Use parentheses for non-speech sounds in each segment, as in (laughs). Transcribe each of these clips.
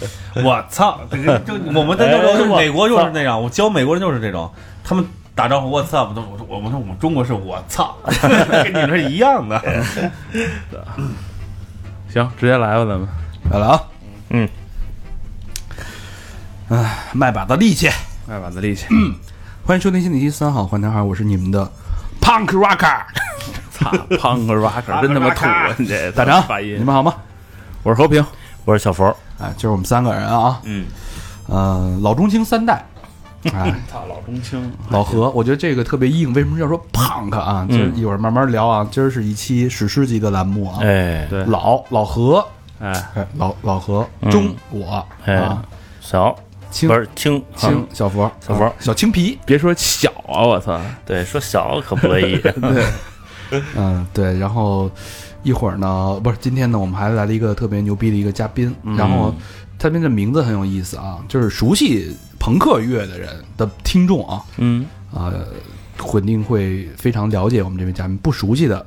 (laughs) 我操！这个就我们在那种美国就是那样，我教美国人就是这种，他们打招呼 What's up 都我说我们说我们中国是我操，(laughs) 跟你们是一样的。行，直接来吧，咱们来了啊！嗯，哎，卖把子力气，卖把子力气。欢迎收听新的一期《三好坏男孩》，我是你们的 Punk Rocker (laughs) 操，Punk Rocker 真他妈土啊！你这大长发，音你们好吗？我是和平，我是小佛，哎，就是我们三个人啊，嗯，呃，老中青三代，(laughs) 哎，操，老中青，老何，(laughs) 我觉得这个特别硬，为什么要说 punk 啊？今儿一会儿慢慢聊啊。今儿是一期史诗级的栏目啊。哎，对，老老何，哎，哎，老老何，嗯。中我哎。啊，小。青。不是青。青，小佛，小佛啊小青皮，别说小啊，我操，对，说小可不乐意，(laughs) 对，嗯，对。然后一会儿呢，不是今天呢，我们还来了一个特别牛逼的一个嘉宾，然后嘉宾的名字很有意思啊，就是熟悉朋克乐的人的听众啊，嗯，啊，肯定会非常了解我们这位嘉宾。不熟悉的，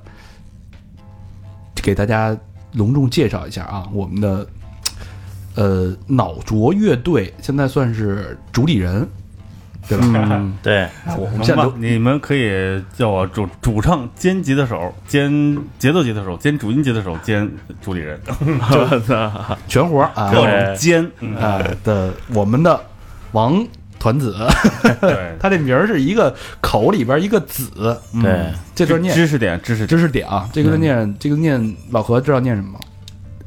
给大家隆重介绍一下啊，我们的呃脑浊乐队现在算是主理人，对吧？嗯，(laughs) 对，我我们现在你们可以叫我主主唱兼吉他手兼节奏吉他手兼主音吉他手兼主理人，我操，全活儿啊。各对。种兼。嗯。啊。的我们的王团子，对，(laughs) 他这名儿是一个口里边一个子，对，这段念。知识点，知识。知识点啊，这个念这个念老何知道念什么吗？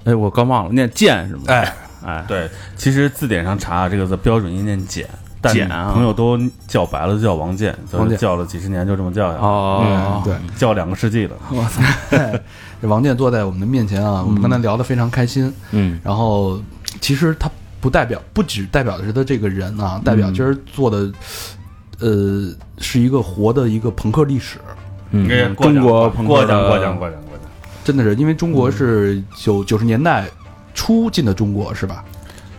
哎，我刚忘了，念剑是吗？哎，哎，对，其实字典上查这个字标准音念简，但简啊朋友都叫白了就叫王健，王健叫了几十年就这么叫下来，哦嗯，，对。叫两个世纪了。哇塞！这王健坐在我们的面前啊，我们刚才聊得非常开心。嗯，然后，其实他不代表，不只代表的是他这个人啊，代表今儿做的，呃，是一个活的一个朋克历史。嗯，哎过奖中国朋克过奖过奖过奖过奖。真的是，因为中国是九九十年代初进的中国是吧？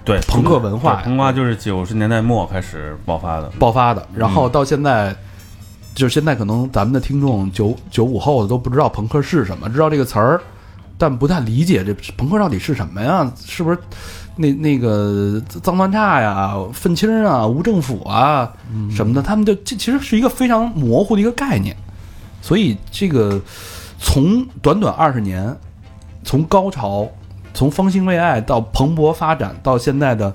对，朋克文化朋克就是九十年代末开始爆发的。爆发的，然后到现在，就是现在可能咱们的听众九九五后的都不知道朋克是什么，知道这个词儿，但不太理解这朋克到底是什么呀？是不是那那个脏乱差呀、愤青啊、无政府啊什么的？他们就这其实是一个非常模糊的一个概念，所以这个从短短二十年，从高潮，从方兴未艾到蓬勃发展，到现在的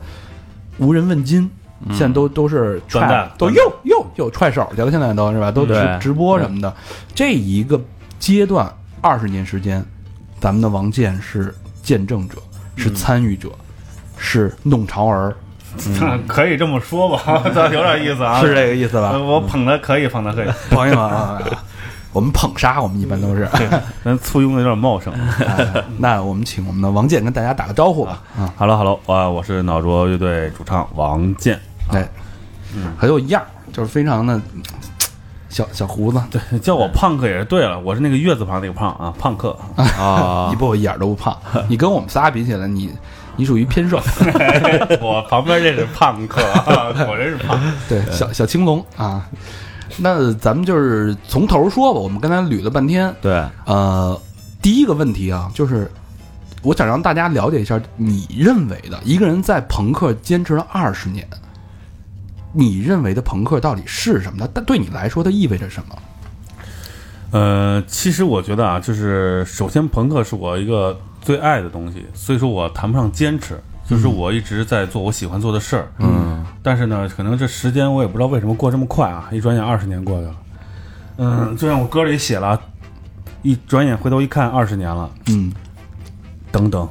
无人问津。现在都都是踹都又又又踹手去了，现在都是吧？都直直播什么的。这一个阶段二十年时间，咱们的王健是见证者，是参与者，是弄潮儿，(laughs) 可以这么说吧，(laughs) 有点意思啊。是这个意思吧呃？我捧的可以，捧的可以，捧一捧啊，我们捧杀，我们一般都是。咱簇拥的有点茂盛。(laughs) 哎那我们请我们的王健跟大家打个招呼吧。啊，Hello Hello，啊，我是脑浊乐队主唱王健。哎，很有样儿，就是非常的小小胡子，对，叫我胖克也是对了，我是那个月字旁那个胖啊，胖克。啊 (laughs) 你，不一点都不胖，你跟我们仨比起来，你你属于偏瘦，(laughs) 我旁边这是胖克，我这是胖。对，小小青龙啊。那咱们就是从头说吧，我们刚才捋了半天，对，呃，第一个问题啊，就是我想让大家了解一下，你认为的一个人在朋克坚持了二十年，你认为的朋克到底是什么？它但对你来说，它意味着什么？呃，其实我觉得啊，就是首先朋克是我一个最爱的东西，所以说我谈不上坚持，就是我一直在做我喜欢做的事儿。嗯，但是呢，可能这时间我也不知道为什么过这么快啊，一转眼二十年过去了。嗯，就像我歌里写了，一转眼回头一看，二十年了。嗯，等等，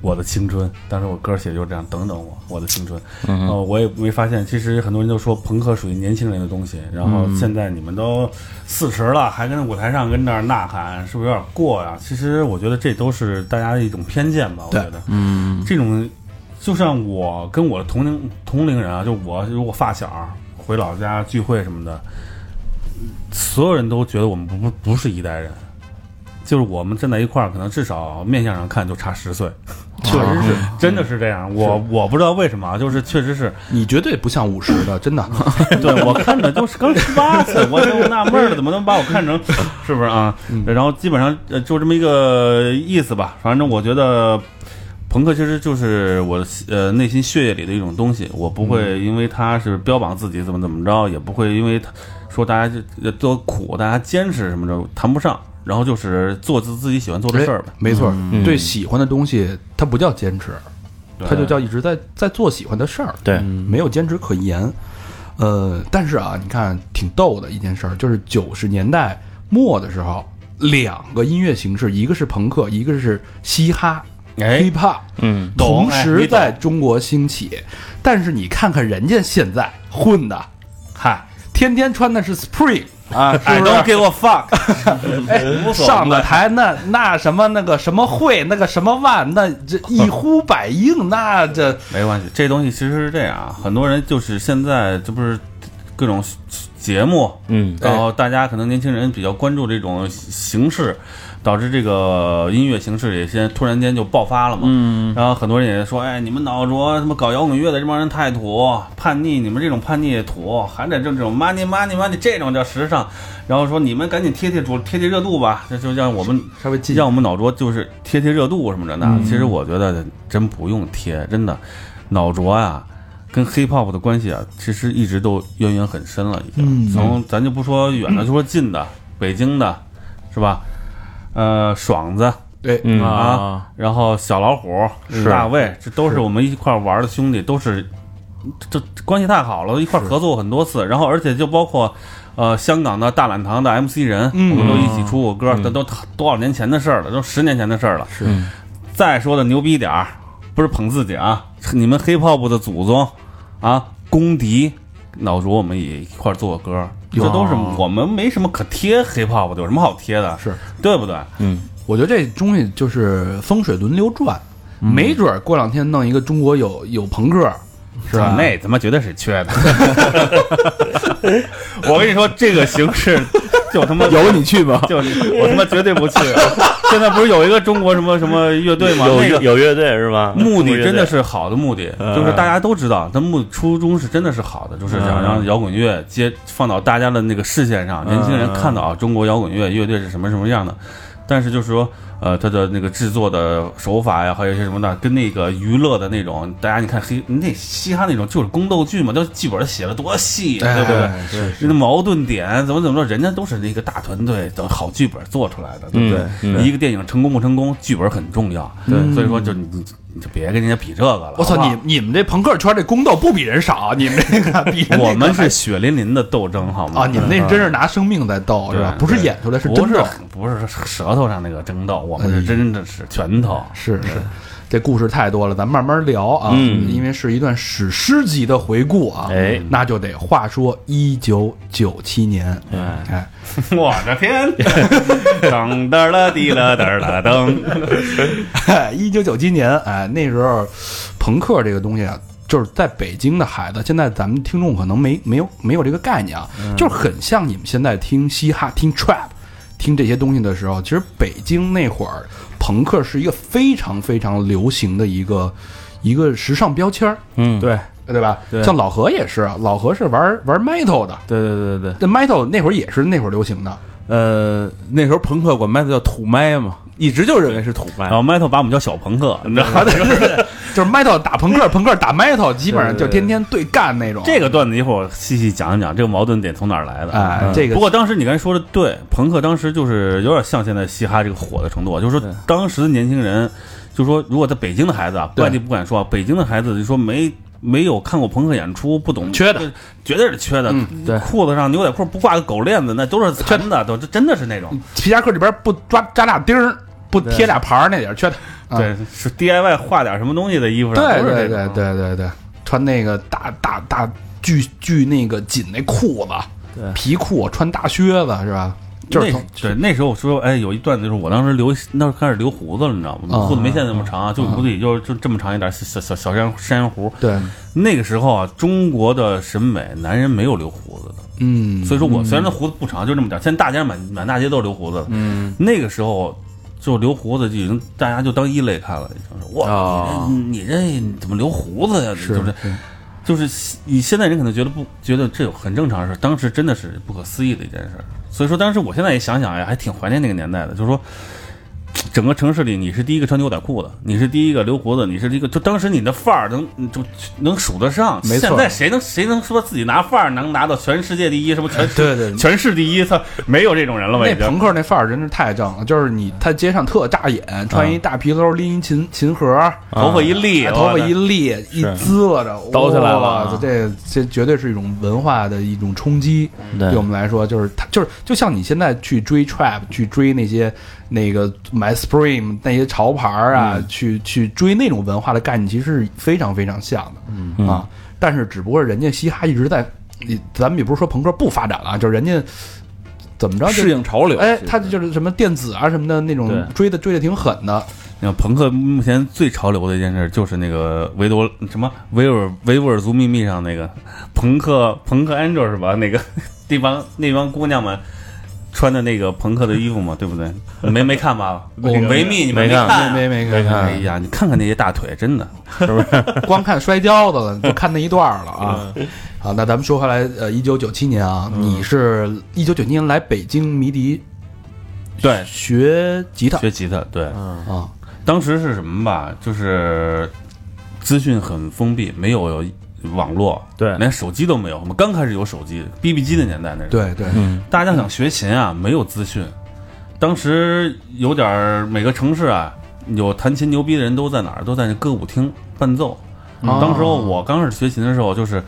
我的青春。当时我歌写就是这样，等等我，我的青春。嗯呃，我也没发现，其实很多人都说朋克属于年轻人的东西，然后现在你们都四十了，还跟舞台上跟那儿呐喊，是不是有点过呀？其实我觉得这都是大家的一种偏见吧。我觉得，嗯，这种就像我跟我的同龄同龄人啊，就我如果发小，回老家聚会什么的，所有人都觉得我们不不不是一代人，就是我们站在一块儿，可能至少面相上看就差十岁，确实是真的是这样。我我不知道为什么啊，就是确实是，你绝对不像五十的，真的。(laughs) 对我看着就是刚十八岁，我就纳闷了，(laughs) 怎么能把我看成是不是啊？然后基本上呃就这么一个意思吧。反正我觉得朋克其实就是我呃内心血液里的一种东西，我不会因为他是标榜自己怎么怎么着，也不会因为他说大家这多苦，大家坚持什么的谈不上。然后就是做自自己喜欢做的事儿呗。没错，嗯对喜欢的东西，它不叫坚持，它就叫一直在在做喜欢的事儿，对，没有坚持可言。呃，但是啊，你看挺逗的一件事儿，就是九十年代末的时候，两个音乐形式，一个是朋克，一个是嘻哈哎。Hip hop，嗯，同时在中国兴起。但是你看看人家现在混的，嗨天天穿的是 Spring 啊，是，I 不是？don't？give a fuck，(laughs) 哎上了台那那什么那个什么会那个什么万，那这一呼百应，那这没关系，这东西其实是这样啊，很多人就是现在这不是各种节目，嗯，然后大家可能年轻人比较关注这种形式，导致这个音乐形式也先突然间就爆发了嘛。嗯，然后很多人也说，哎，你们脑浊，什么搞摇滚乐的这帮人太土，叛逆，你们这种叛逆土，还得这种 money money money 这种叫时尚。然后说你们赶紧贴贴主贴贴热度吧，这就让我们稍微近让我们脑浊就是贴贴热度什么的呢。嗯其实我觉得真不用贴，真的脑浊啊、跟 hip hop 的关系啊，其实一直都渊源很深了，已经。嗯从咱就不说远的，就说近的，北京的，是吧？呃，爽子对，嗯啊，然后小老虎、是大卫，这都是我们一块儿玩的兄弟，都是这这关系太好了，一块儿合作过很多次。然后而且就包括呃香港的大懒堂的 MC 人，嗯我们都一起出过歌，这都多少年前的事儿了，都十年前的事儿了。是嗯再说的牛逼点儿，不是捧自己啊，你们 hiphop 的祖宗啊，公敌。老卓，我们也一块儿做过歌，这都是我们没什么可贴 hiphop 的，有什么好贴的？是，对不对？嗯，我觉得这东西就是风水轮流转，没准儿过两天弄一个中国有有朋克，是吧？那他妈绝对是缺的。(laughs) 我跟你说，这个形式 (laughs) 就他妈有你去吗？(laughs) 就是我他妈绝对不去。(laughs) 现在不是有一个中国什么什么乐队吗？有那个有乐队是吧？目的真的是是好的目的，嗯就是大家都知道，他目初衷是真的是好的，就是想让摇滚乐接放到大家的那个视线上，年轻人看到啊，中国摇滚乐乐队是什么什么样的。但是就是说，呃，他的那个制作的手法呀，还有一些什么的，跟那个娱乐的那种，大家你看黑那嘻哈那种就是宫斗剧嘛，都剧本写的多细，对不对？哎是那矛盾点怎么怎么着，人家都是那个大团队等好剧本做出来的，对不对？嗯一个电影成功不成功，剧本很重要。对所以说就你你你就别跟人家比这个了。我操，你你们这朋克圈这宫斗不比人少，你们这个比人 (laughs) 我们是血淋淋的斗争，好吗？啊，你们那是真是拿生命在斗，是吧？不是演出来，是真斗。不是舌头上那个争斗，我们是真的是拳头。是是，这故事太多了，咱慢慢聊啊。嗯因为是一段史诗级的回顾啊。哎那就得话说一九九七年，哎哎，(laughs) 我的天！(laughs) 噔噔了滴了噔了噔，(laughs) 一九九七年，哎，那时候朋克这个东西啊，就是在北京的孩子，现在咱们听众可能没没有没有这个概念啊，就是很像你们现在听嘻哈、听 trap、听这些东西的时候，其实北京那会儿朋克是一个非常非常流行的一个一个时尚标签儿，嗯，对。对吧？对。像老何也是，啊，老何是玩玩 metal 的，对对对对。对，这 metal 那会儿也是那会儿流行的，呃，那时候朋克管 metal 叫土麦嘛，一直就认为是土麦然。后 Metal 把我们叫小朋克，(laughs) 你知道吗？啊，对对对，(laughs) 就是 metal 打朋克，朋克打 metal，基本上就天天对干那种。这个段子一会儿我细细讲一讲，这个矛盾点从哪儿来的？哎，这个不过当时你刚才说的对，朋克当时就是有点像现在嘻哈这个火的程度，就是说当时的年轻人，就说如果在北京的孩子啊，对外地不敢说啊，北京的孩子就说没没有看过朋克演出，不懂缺的，绝对是缺的。嗯对裤子上牛仔裤不挂个狗链子，那都是残的，都这真的是那种。皮夹克里边不抓扎俩钉儿，不贴俩牌儿那点儿缺的。啊对，是 DIY 画点什么东西的衣服上，对对对对对对，穿那个大大大巨巨那个紧那裤子，皮裤，穿大靴子是吧？就是对那时候我说，哎，有一段就是我当时留那时候开始留胡子了，你知道吗？啊胡子没现在那么长啊，就胡子也就就这么长一点，小小小山山羊胡。对，那个时候啊，中国的审美，男人没有留胡子的，嗯，所以说我虽然那胡子不长，就这么点儿，现在大街满满大街都是留胡子的。嗯，那个时候就留胡子就已经大家就当异类看了，已经是哇，哦你这你这怎么留胡子呀？是就是就是你现在人可能觉得不觉得这很正常的事，当时真的是不可思议的一件事。所以说，当时我现在也想想呀，还挺怀念那个年代的。就是说，整个城市里你是第一个穿牛仔裤的，你是第一个留胡子，你是第一个，就当时你的范儿能就能数得上。没错现在谁能谁能说自己拿范儿能拿到全世界第一？什么全对对对全市第一？他，没有这种人了吧？那朋克那范儿真是太正了，就是你他街上特扎眼，穿一大皮褛，拎一琴琴盒，头发一立，哎头发一立一滋了着，抖起来了哇这这绝对是一种文化的一种冲击。对对我们来说，就是他就是就像你现在去追 trap，去追那些那个买 Supreme 那些潮牌啊，去去追那种文化的概念，其实是非常非常像的。嗯啊，但是只不过人家嘻哈一直在，你咱们也不是说朋克不发展了，就是人家怎么着就适应潮流。哎，他就是什么电子啊什么的那种追的追的挺狠的。你看朋克目前最潮流的一件事，就是那个维多什么维尔维吾尔族秘密上那个朋克朋克 Angel 是吧？那个 (laughs) 那帮那帮姑娘们穿的那个朋克的衣服嘛，(laughs) 对不对？没没看吧？我 (laughs) 维密你们没看看？没没没没看哎呀，你看看那些大腿，真的 (laughs) 是不是光看摔跤的了，就看那一段儿了啊。好，那咱们说回来，呃，一九九七年啊，你是一九九七年来北京迷笛对学吉他学吉他，对。啊，当时是什么吧？就是资讯很封闭，没有网络，对连手机都没有。我们刚开始有手机，BB 机的年代那是。对对，嗯大家想学琴啊，没有资讯。当时有点儿每个城市啊，有弹琴牛逼的人都在哪儿？都在那歌舞厅伴奏。哦当时候我刚开始学琴的时候，就是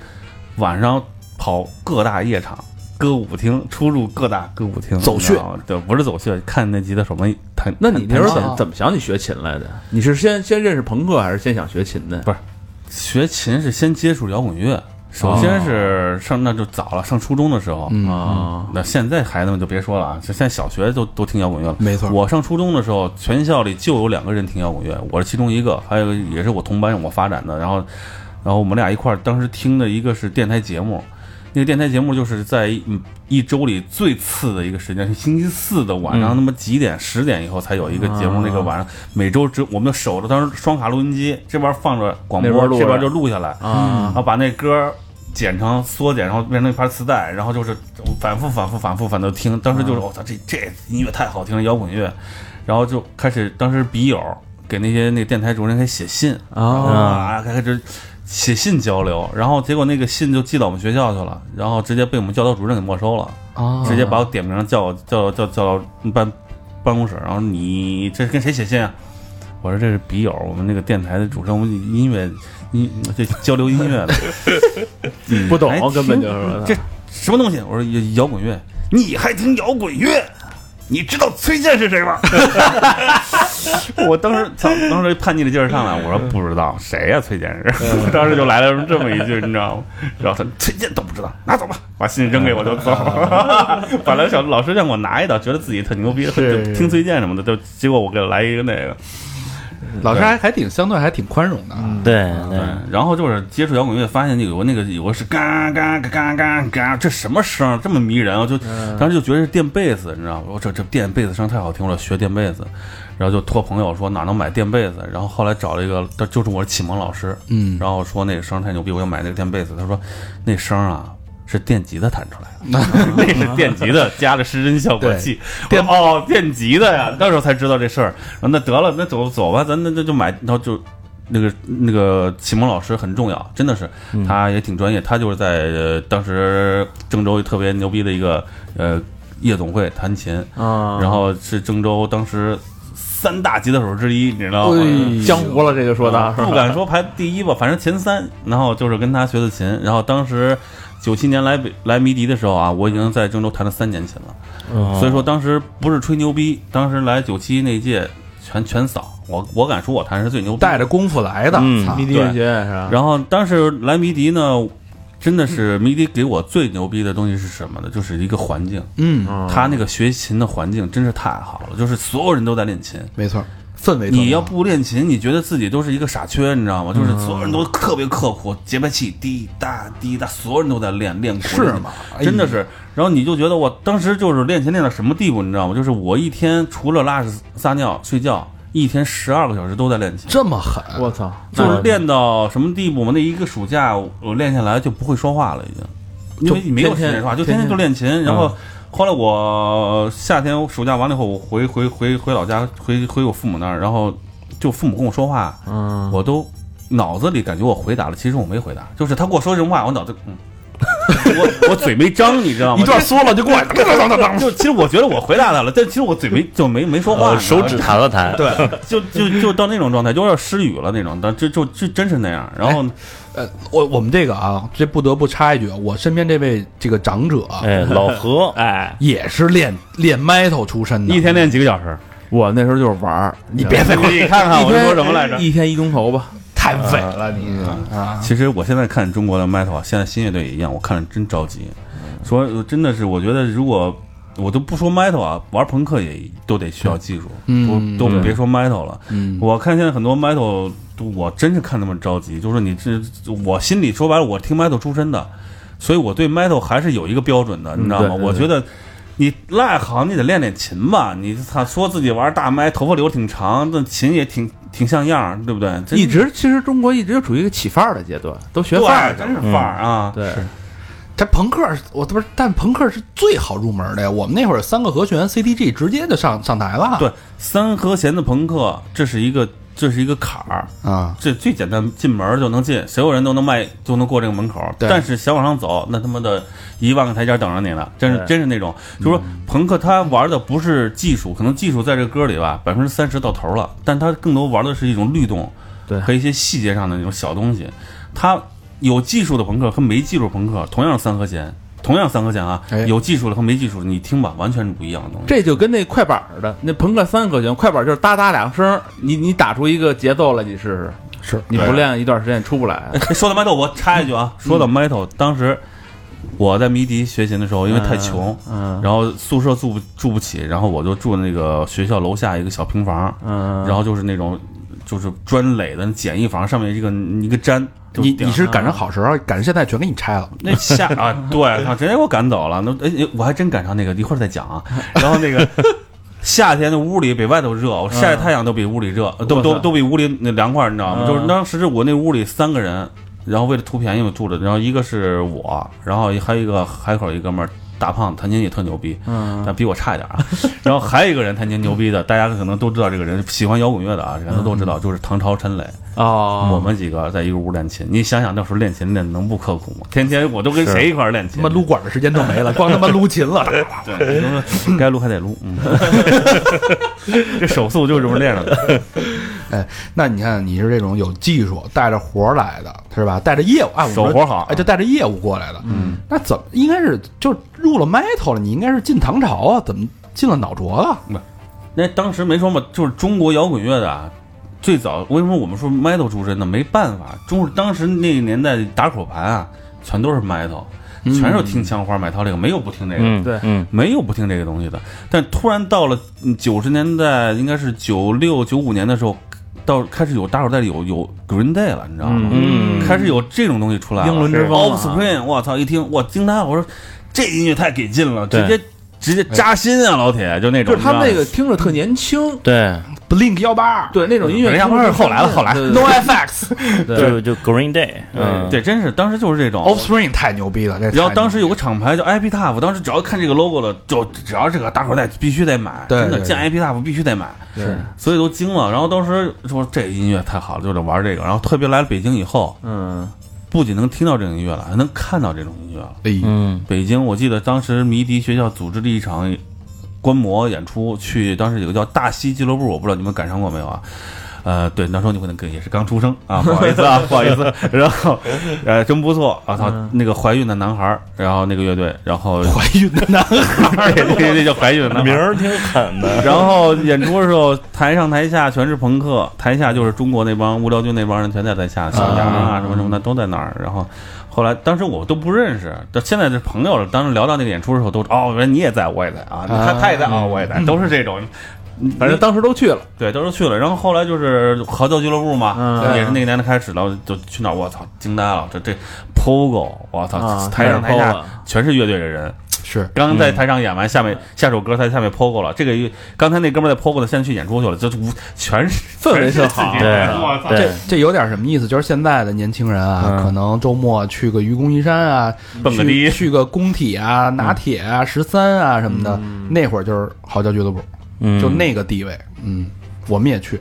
晚上跑各大夜场、歌舞厅，出入各大歌舞厅走穴对，不是走穴，看那吉他手们弹。那你那时候怎么怎么想起学琴来的？你是先先认识朋克，还是先想学琴的？不是学琴是先接触摇滚乐，首先是上那就早了，上初中的时候。嗯啊，那现在孩子们就别说了啊，现在小学都都听摇滚乐了。没错，我上初中的时候，全校里就有两个人听摇滚乐，我是其中一个，还有个也是我同班我发展的。然后，然后我们俩一块儿当时听的一个是电台节目，那个电台节目就是在一周里最次的一个时间，是星期四的晚上，嗯那么几点十点以后才有一个节目。啊那个晚上每周只我们就守着当时双卡录音机，这边放着广播，这边就录下来，啊然后把那歌剪成缩减，然后变成一盘磁带，然后就是反复反复反复反复听。当时就是我操，这这音乐太好听了，摇滚乐。然后就开始，当时笔友给那些那个电台主任开始写信啊啊，开始写信交流。然后结果那个信就寄到我们学校去了，然后直接被我们教导主任给没收了，啊直接把我点名叫叫叫叫到办办公室，然后你这是跟谁写信啊？我说这是笔友，我们那个电台的主持人，我们音乐音这交流音乐的，嗯不懂哎，根本就是这什么东西？我说摇摇滚乐，你还听摇滚乐？你知道崔健是谁吗？(laughs) 我当时操，当时叛逆的劲儿上来，我说不知道谁呀、崔健是，我 (laughs) 当时就来了这么一句，你知道吗？然后他崔健都不知道，拿走吧，把信扔给我就走。(laughs) 本来小老师让我拿一道，觉得自己特牛逼，就听崔健什么的，就结果我给他来一个那个。老师还还挺相对还挺宽容的啊。对对对，，然后就是接触摇滚乐，发现有个那个有个是嘎嘎嘎嘎嘎嘎，这什么声儿这么迷人啊！就当时就觉得是电贝斯，你知道吗？我这这电贝斯声太好听了，学电贝斯，然后就托朋友说哪能买垫贝斯，然后后来找了一个，他就是我的启蒙老师，嗯，然后说那个声太牛逼，我要买那个垫贝斯。他说那声啊是电吉他弹出来的，(laughs) (laughs) 那是电吉他加了失真效果器。电哦，电吉他呀，那时候才知道这事儿。那得了，那走走吧，咱那那就买，然后就。那个那个启蒙老师很重要，真的是，他也挺专业。他就是在、呃、当时郑州特别牛逼的一个呃夜总会弹琴，啊，然后是郑州当时三大吉他手之一，你知道吗？哎江湖了，这就说的不敢说排第一吧，反正前三。然后就是跟他学的琴，然后当时九七年来北来迷笛的时候啊，我已经在郑州弹了三年琴了，嗯所以说当时不是吹牛逼，当时来九七那届全全扫，我我敢说我弹是最牛逼的，带着功夫来的，嗯迷笛乐学院是吧？然后当时来迷笛呢，真的是迷笛给我最牛逼的东西是什么呢？就是一个环境，嗯，他那个学琴的环境真是太好了，就是所有人都在练琴。没错，氛围你要不练琴，你觉得自己都是一个傻缺，你知道吗？就是所有人都特别刻苦，节拍器滴答滴答，所有人都在练练鼓。是吗哎真的是。然后你就觉得我当时就是练琴练到什么地步，你知道吗？就是我一天除了拉屎、撒尿、睡觉，一天十二个小时都在练琴。这么狠，我操，就是练到什么地步嘛？那一个暑假我练下来就不会说话了，已经，因为你没有时间说话，就天天就练琴。然后后来我夏天暑假完了以后，我回回回回老家，回回我父母那儿，然后就父母跟我说话，嗯，我都脑子里感觉我回答了，其实我没回答，就是他跟我说什么话，我脑子嗯。(laughs) 我我嘴没张，你知道吗？一段缩了就过来，当当当当当就其实我觉得我回答他了，但其实我嘴没就没没说话，手指弹了弹，对，就就就到那种状态，就有点失语了那种，但就就就真是那样。然后呃，我我们这个啊，这不得不插一句，我身边这位这个长者老何，(laughs) 哎，也是练练 metal 出身的，一天练几个小时，我那时候就是玩儿，你别废话，你看看我说什么来着？一天一钟头吧，太伪了你啊！其实我现在看中国的 metal，啊现在新乐队也一样，我看着真着急。说呃真的是，我觉得如果我都不说 metal 啊，玩朋克也都得需要技术，嗯都都别说 metal 了。嗯，我看现在很多 metal，我真是看他们着急，就是说你这，我心里说白了，我听 metal 出身的，所以我对 metal 还是有一个标准的，你知道吗？对对我觉得你赖行，你得练练琴吧。你他说自己玩大麦，头发留挺长，那琴也挺挺像样儿，对不对？一直其实中国一直就处于一个起范儿的阶段，都学对范儿，真是范儿啊！对，这朋克我不是，但朋克是最好入门的呀。我们那会儿三个和弦 CDG 直接就上上台了，对，三和弦的朋克，这是一个这是一个坎儿。啊，这最简单，进门就能进，所有人都能迈，就能过这个门口。对但是想往上走，那他妈的一万个台阶等着你呢，真是真是那种，就是说朋克他玩的不是技术，可能技术在这歌里吧百分之三十到头了，但他更多玩的是一种律动，对和一些细节上的那种小东西。他有技术的朋克和没技术朋克同样三和弦，同样三和弦啊哎，有技术的和没技术的，你听吧，完全是不一样的东西。这就跟那快板儿似的，那朋克三和弦，快板就是哒哒两声儿，你你打出一个节奏来，你试试，是你不练一段时间出不来。(laughs) 说到 metal，我插一句啊，说到 metal，当时我在迷笛学琴的时候，因为太穷，嗯然后宿舍住不住不起，然后我就住那个学校楼下一个小平房，嗯，然后就是那种就是砖垒的简易房，上面一个一个毡。你你是赶上好时候，赶上现在全给你拆了。那下啊，对，他直接给我赶走了。那哎，我还真赶上那个，一会儿再讲啊。然后那个 (laughs) 夏天的屋里比外头热，我晒太阳都比屋里热，呃都都都比屋里那凉快，你知道吗？嗯就是当时我那屋里三个人，然后为了图便宜我住着，然后一个是我，然后还有一个海口一哥们儿。大胖弹琴也特牛逼，嗯但比我差一点啊。(laughs) 然后还有一个人弹琴牛逼的，大家可能都知道这个人，喜欢摇滚乐的啊，可能都知道，就是唐朝陈磊。哦，我们几个在一个屋练琴，你想想那时候练琴练得能不刻苦吗？天天我都跟谁一块儿练琴？他妈撸管的时间都没了，(laughs) 光他妈撸琴了。对，就是该撸还得撸，嗯，(laughs) 这手速就是这么练上的。哎，那你看你是这种有技术、带着活儿来的，是吧？带着业务，哎，我手活好哎，就带着业务过来的。嗯，那怎么应该是就入了 metal 了？你应该是进唐朝啊？怎么进了脑浊了？那当时没说嘛，就是中国摇滚乐的啊，最早为什么我们说 metal 出身呢？没办法，中当时那个年代打口盘啊，全都是 metal，全是听枪花买套这个，没有不听这个。嗯，对嗯，没有不听这个东西的，但突然到了九十年代，应该是九六九五年的时候，到开始有大伙在有有 Green Day 了，你知道吗？嗯开始有这种东西出来了。英伦之风啊 Offspring，我操！一听我惊呆了，我说这音乐太给劲了，直接直接扎心啊，老铁，就那种。就是他们那个听着特年轻，对，Blink 幺八二。对那种音乐，人家不是后来了后来。对，No FX，(laughs) 对。就就 Green Day，嗯，对，真是当时就是这种。Offspring 太牛逼了，然后当时有个厂牌叫 Epitaph，当时只要看这个 logo 了，就只要这个大伙儿在必须得买，真的见 Epitaph 必须得买，是。所以都惊了。然后当时说这音乐太好了，就得玩这个。然后特别来了北京以后，嗯。不仅能听到这种音乐了，还能看到这种音乐了。哎，嗯，北京，我记得当时迷笛学校组织了一场观摩演出，去当时有个叫大西俱乐部，我不知道你们赶上过没有啊？呃，对，那时候你可能跟也是刚出生啊，(laughs) 不好意思啊，不好意思。然后，(laughs) 呃，真不错啊，操，那个怀孕的男孩儿，然后那个乐队，然后怀孕的男孩对对对，(laughs) 叫怀孕的男孩。名儿挺狠的，然后演出的时候，台上台下全是朋克，台下就是中国那帮无聊军那帮人全在台下，小杨啊什么什么的都在那儿。然后后来当时我都不认识，到现在是朋友了。当时聊到那个演出的时候，都哦，原来你也在，我也在啊，他他也在啊，我也在，都是这种。反正当时都去了，对，都是去了。然后后来就是合作俱乐部嘛，嗯也是那个年代开始了，就去那儿，我操，惊呆了，这这 POGO，我操，啊台上台下全是乐队的人。是。刚刚在台上演完，下面下首歌，在下面 POGO 了。这个刚才那哥们在 POGO 的，现在去演出去了，就无 (laughs) 全是氛围特好。对。我操！这这有点什么意思？就是现在的年轻人啊，嗯。可能周末去个愚公移山啊，去蹦个迪。去个工体啊、拿铁啊、十三啊什么的，那会儿就是嚎叫俱乐部，嗯，就那个地位，嗯，我们也去，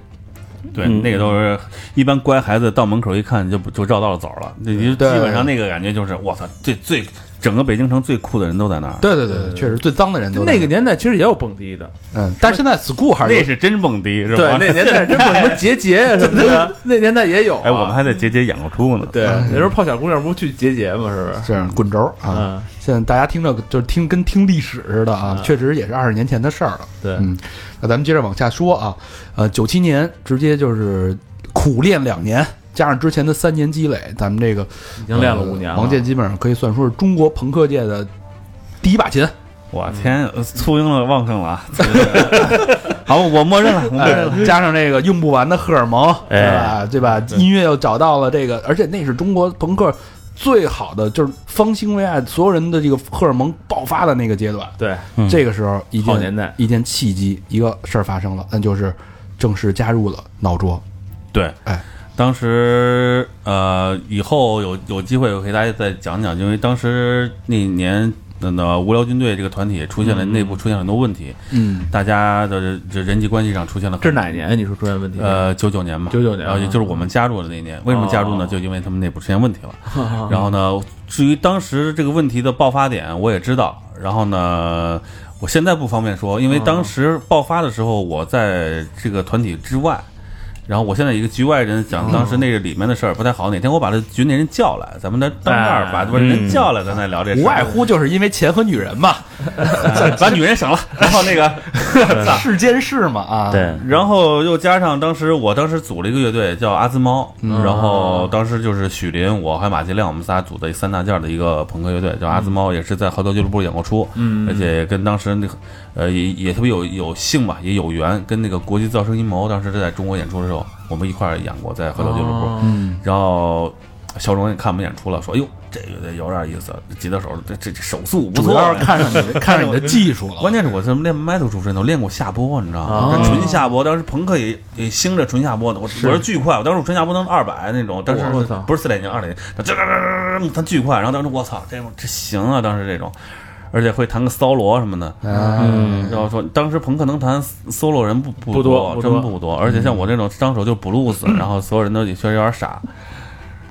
对，嗯。那个都是一般乖孩子到门口一看就就绕道走了，那基本上那个感觉就是我操，最最整个北京城最酷的人都在那儿。对对对对，确实最脏的人都那个年代其实也有蹦迪的，嗯，但是现在 school 还是那是真蹦迪是吧？对，那年代真蹦什么结节呀什么的，(laughs) 那年代也有啊。哎，我们还在结节演过出呢。对那时候泡小姑娘不去结节吗？是不是？这样滚轴啊。嗯，现在大家听着就是听跟听历史似的啊，确实也是二十年前的事儿了。对，嗯，那咱们接着往下说啊，呃，九七年直接就是苦练两年，加上之前的三年积累，咱们这个已经练了五年了。呃王健基本上可以算说是中国朋克界的第一把琴。我天，呃簇拥了旺盛了啊！(laughs) 好，我默认了，我默认了。哎，加上这个用不完的荷尔蒙，对吧？哎对吧？音乐又找到了这个，而且那是中国朋克最好的，就是方兴未艾，所有人的这个荷尔蒙爆发的那个阶段。对，嗯这个时候，一件年代一件契机，一个事儿发生了，那就是正式加入了脑浊。对，哎，当时呃，以后有有机会我给大家再讲讲，因为当时那年那个无聊军队这个团体出现了内部出现了很多问题，嗯，大家的这人际关系上出现了这是哪年？你说出现问题？呃，九九年嘛，九九年然后也就是我们加入的那一年。为什么加入呢？哦就因为他们内部出现问题了。(laughs) 然后呢，至于当时这个问题的爆发点，我也知道。然后呢，我现在不方便说，因为当时爆发的时候，我在这个团体之外。然后我现在一个局外人讲当时那个里面的事儿不太好，哪天我把这局内人叫来，咱们再当面儿把哎把人叫来，咱再聊这事儿。无外乎就是因为钱和女人嘛，(laughs) 把女人省了，然后那个 (laughs) (laughs) 世间事嘛啊。对，然后又加上当时我当时组了一个乐队叫阿兹猫，嗯。然后当时就是许林，我还有马吉亮，我们仨组的三大件的一个朋克乐队叫阿兹猫，也是在好多俱乐部演过出，嗯。而且也跟当时那个呃也也特别有有幸吧，也有缘，跟那个国际噪声阴谋当时在中国演出的时候，我们一块儿演过在嚎叫俱乐部，嗯，然后肖荣也看我们演出了，说：“哎呦，这乐队有点意思，吉他手这这这手速不错。”主要是看上你的看上你的技术了。关键是我是练 metal 出身的，我练过下播，你知道吗？纯下播，当时朋克也也兴着纯下播的，我我是巨快，我当时我纯下播能二百那种，但是我操不是四点零二点零，他巨快，然后当时我操，这这行啊，当时这种，而且会弹个骚罗什么的。嗯，然后说，当时朋克能弹 solo 人不不不多真不多，而且像我这种张手就 blues，，然后所有人都也确实有点傻，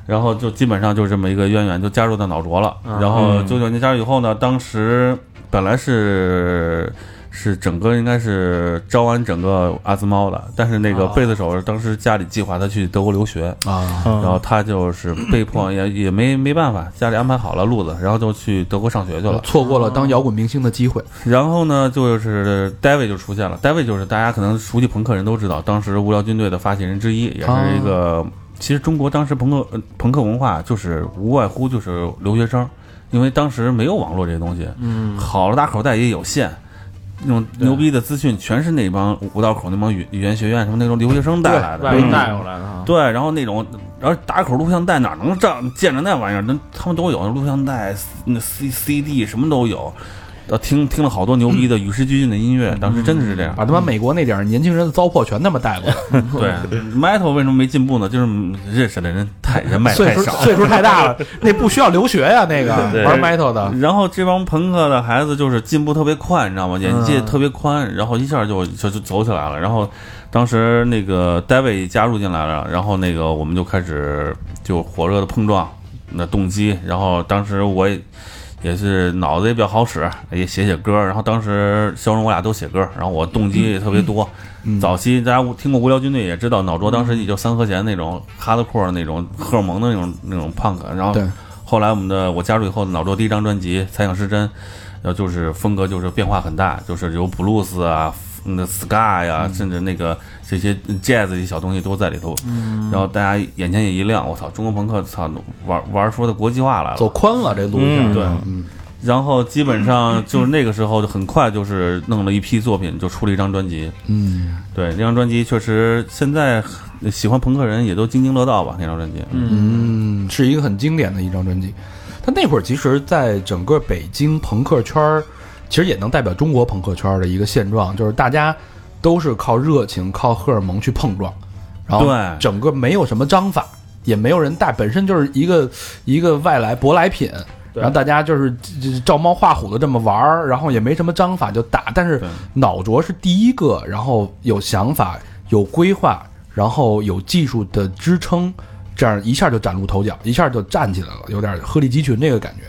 然后就基本上就这么一个渊源，就加入到脑浊了。然后九九年加入以后呢，当时本来是是整个应该是招完整个阿兹猫的，但是那个啊贝斯手当时家里计划他去德国留学，啊，嗯然后他就是被迫也也没没办法，家里安排好了路子，然后就去德国上学去了。错过了当摇滚明星的机会。然后呢，就是 David 就出现了。David 就是大家可能熟悉朋克人都知道，当时无聊军队的发起人之一，也是一个。其实中国当时朋克呃朋克文化就是无外乎就是留学生，因为当时没有网络这些东西，嗯，好了大口袋也有限。那种牛逼的资讯全是那帮五道口那帮语语言学院什么那种留学生带来的，带过来的哈。对，然后那种，然后打口录像带哪能这见着那玩意儿？那他们都有录像带、那 C C D 什么都有。呃，听听了好多牛逼的与时俱进的音乐，当时真的是这样。把他妈美国那点儿年轻人的糟粕全他妈带过来，(laughs) 对，metal 为什么没进步呢？就是认识的人太人脉岁太少。岁数太大了，(laughs) 那不需要留学呀，那个对玩 metal 的。然后这帮朋克的孩子就是进步特别快，你知道吗？眼界嗯特别宽，然后一下就就就走起来了。然后当时那个 David 加入进来了，然后那个我们就开始就火热的碰撞，那动机。然后当时我也也是脑子也比较好使，也写写歌。然后当时肖荣我俩都写歌，然后我动机也特别多。嗯早期大家听过无聊军队也知道，脑浊当时也就三和弦那种哈德 core 那种荷尔蒙的那种那种 punk，然后后来我们的我加入以后，脑浊第一张专辑《猜想失真》，然后就是风格就是变化很大，就是有 blues 啊、那 ska 呀，甚至那个这些 jazz 一些小东西都在里头。然后大家眼前也一亮，我操，中国朋克操玩玩出的国际化来了，走宽了这路线，嗯对嗯然后基本上就是那个时候就很快就是弄了一批作品，就出了一张专辑。嗯对，那张专辑确实现在喜欢朋克人也都津津乐道吧。那张专辑，嗯，是一个很经典的一张专辑。他那会儿其实，在整个北京朋克圈儿，其实也能代表中国朋克圈的一个现状，就是大家都是靠热情、靠荷尔蒙去碰撞，然后对整个没有什么章法，也没有人带，本身就是一个一个外来舶来品。然后大家就是就是照猫画虎的这么玩儿，然后也没什么章法就打。但是脑浊是第一个，然后有想法、有规划，然后有技术的支撑，这样一下就崭露头角，一下就站起来了，有点鹤立鸡群这个感觉。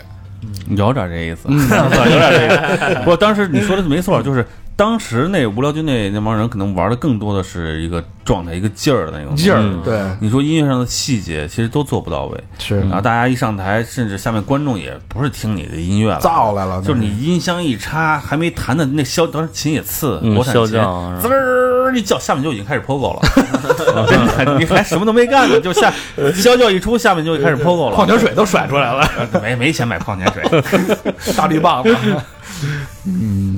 有点这意思，(laughs) 有点这意思。不过当时你说的没错，就是当时那无聊军那那帮人可能玩的更多的是一个状态、一个劲儿的那种。劲儿嗯，对，你说音乐上的细节其实都做不到位，是。然后大家一上台，甚至下面观众也不是听你的音乐了，造来了，就是你音箱一插，还没弹的那箫，当时琴也次，嗯国产琴滋儿一叫，下面就已经开始 POGO 了，真的，你还什么都没干呢，就下 (laughs) 箫叫一出，下面就开始 POGO 了，矿泉水都甩出来了，(laughs) 没没钱买矿泉水，(laughs) 大绿棒子。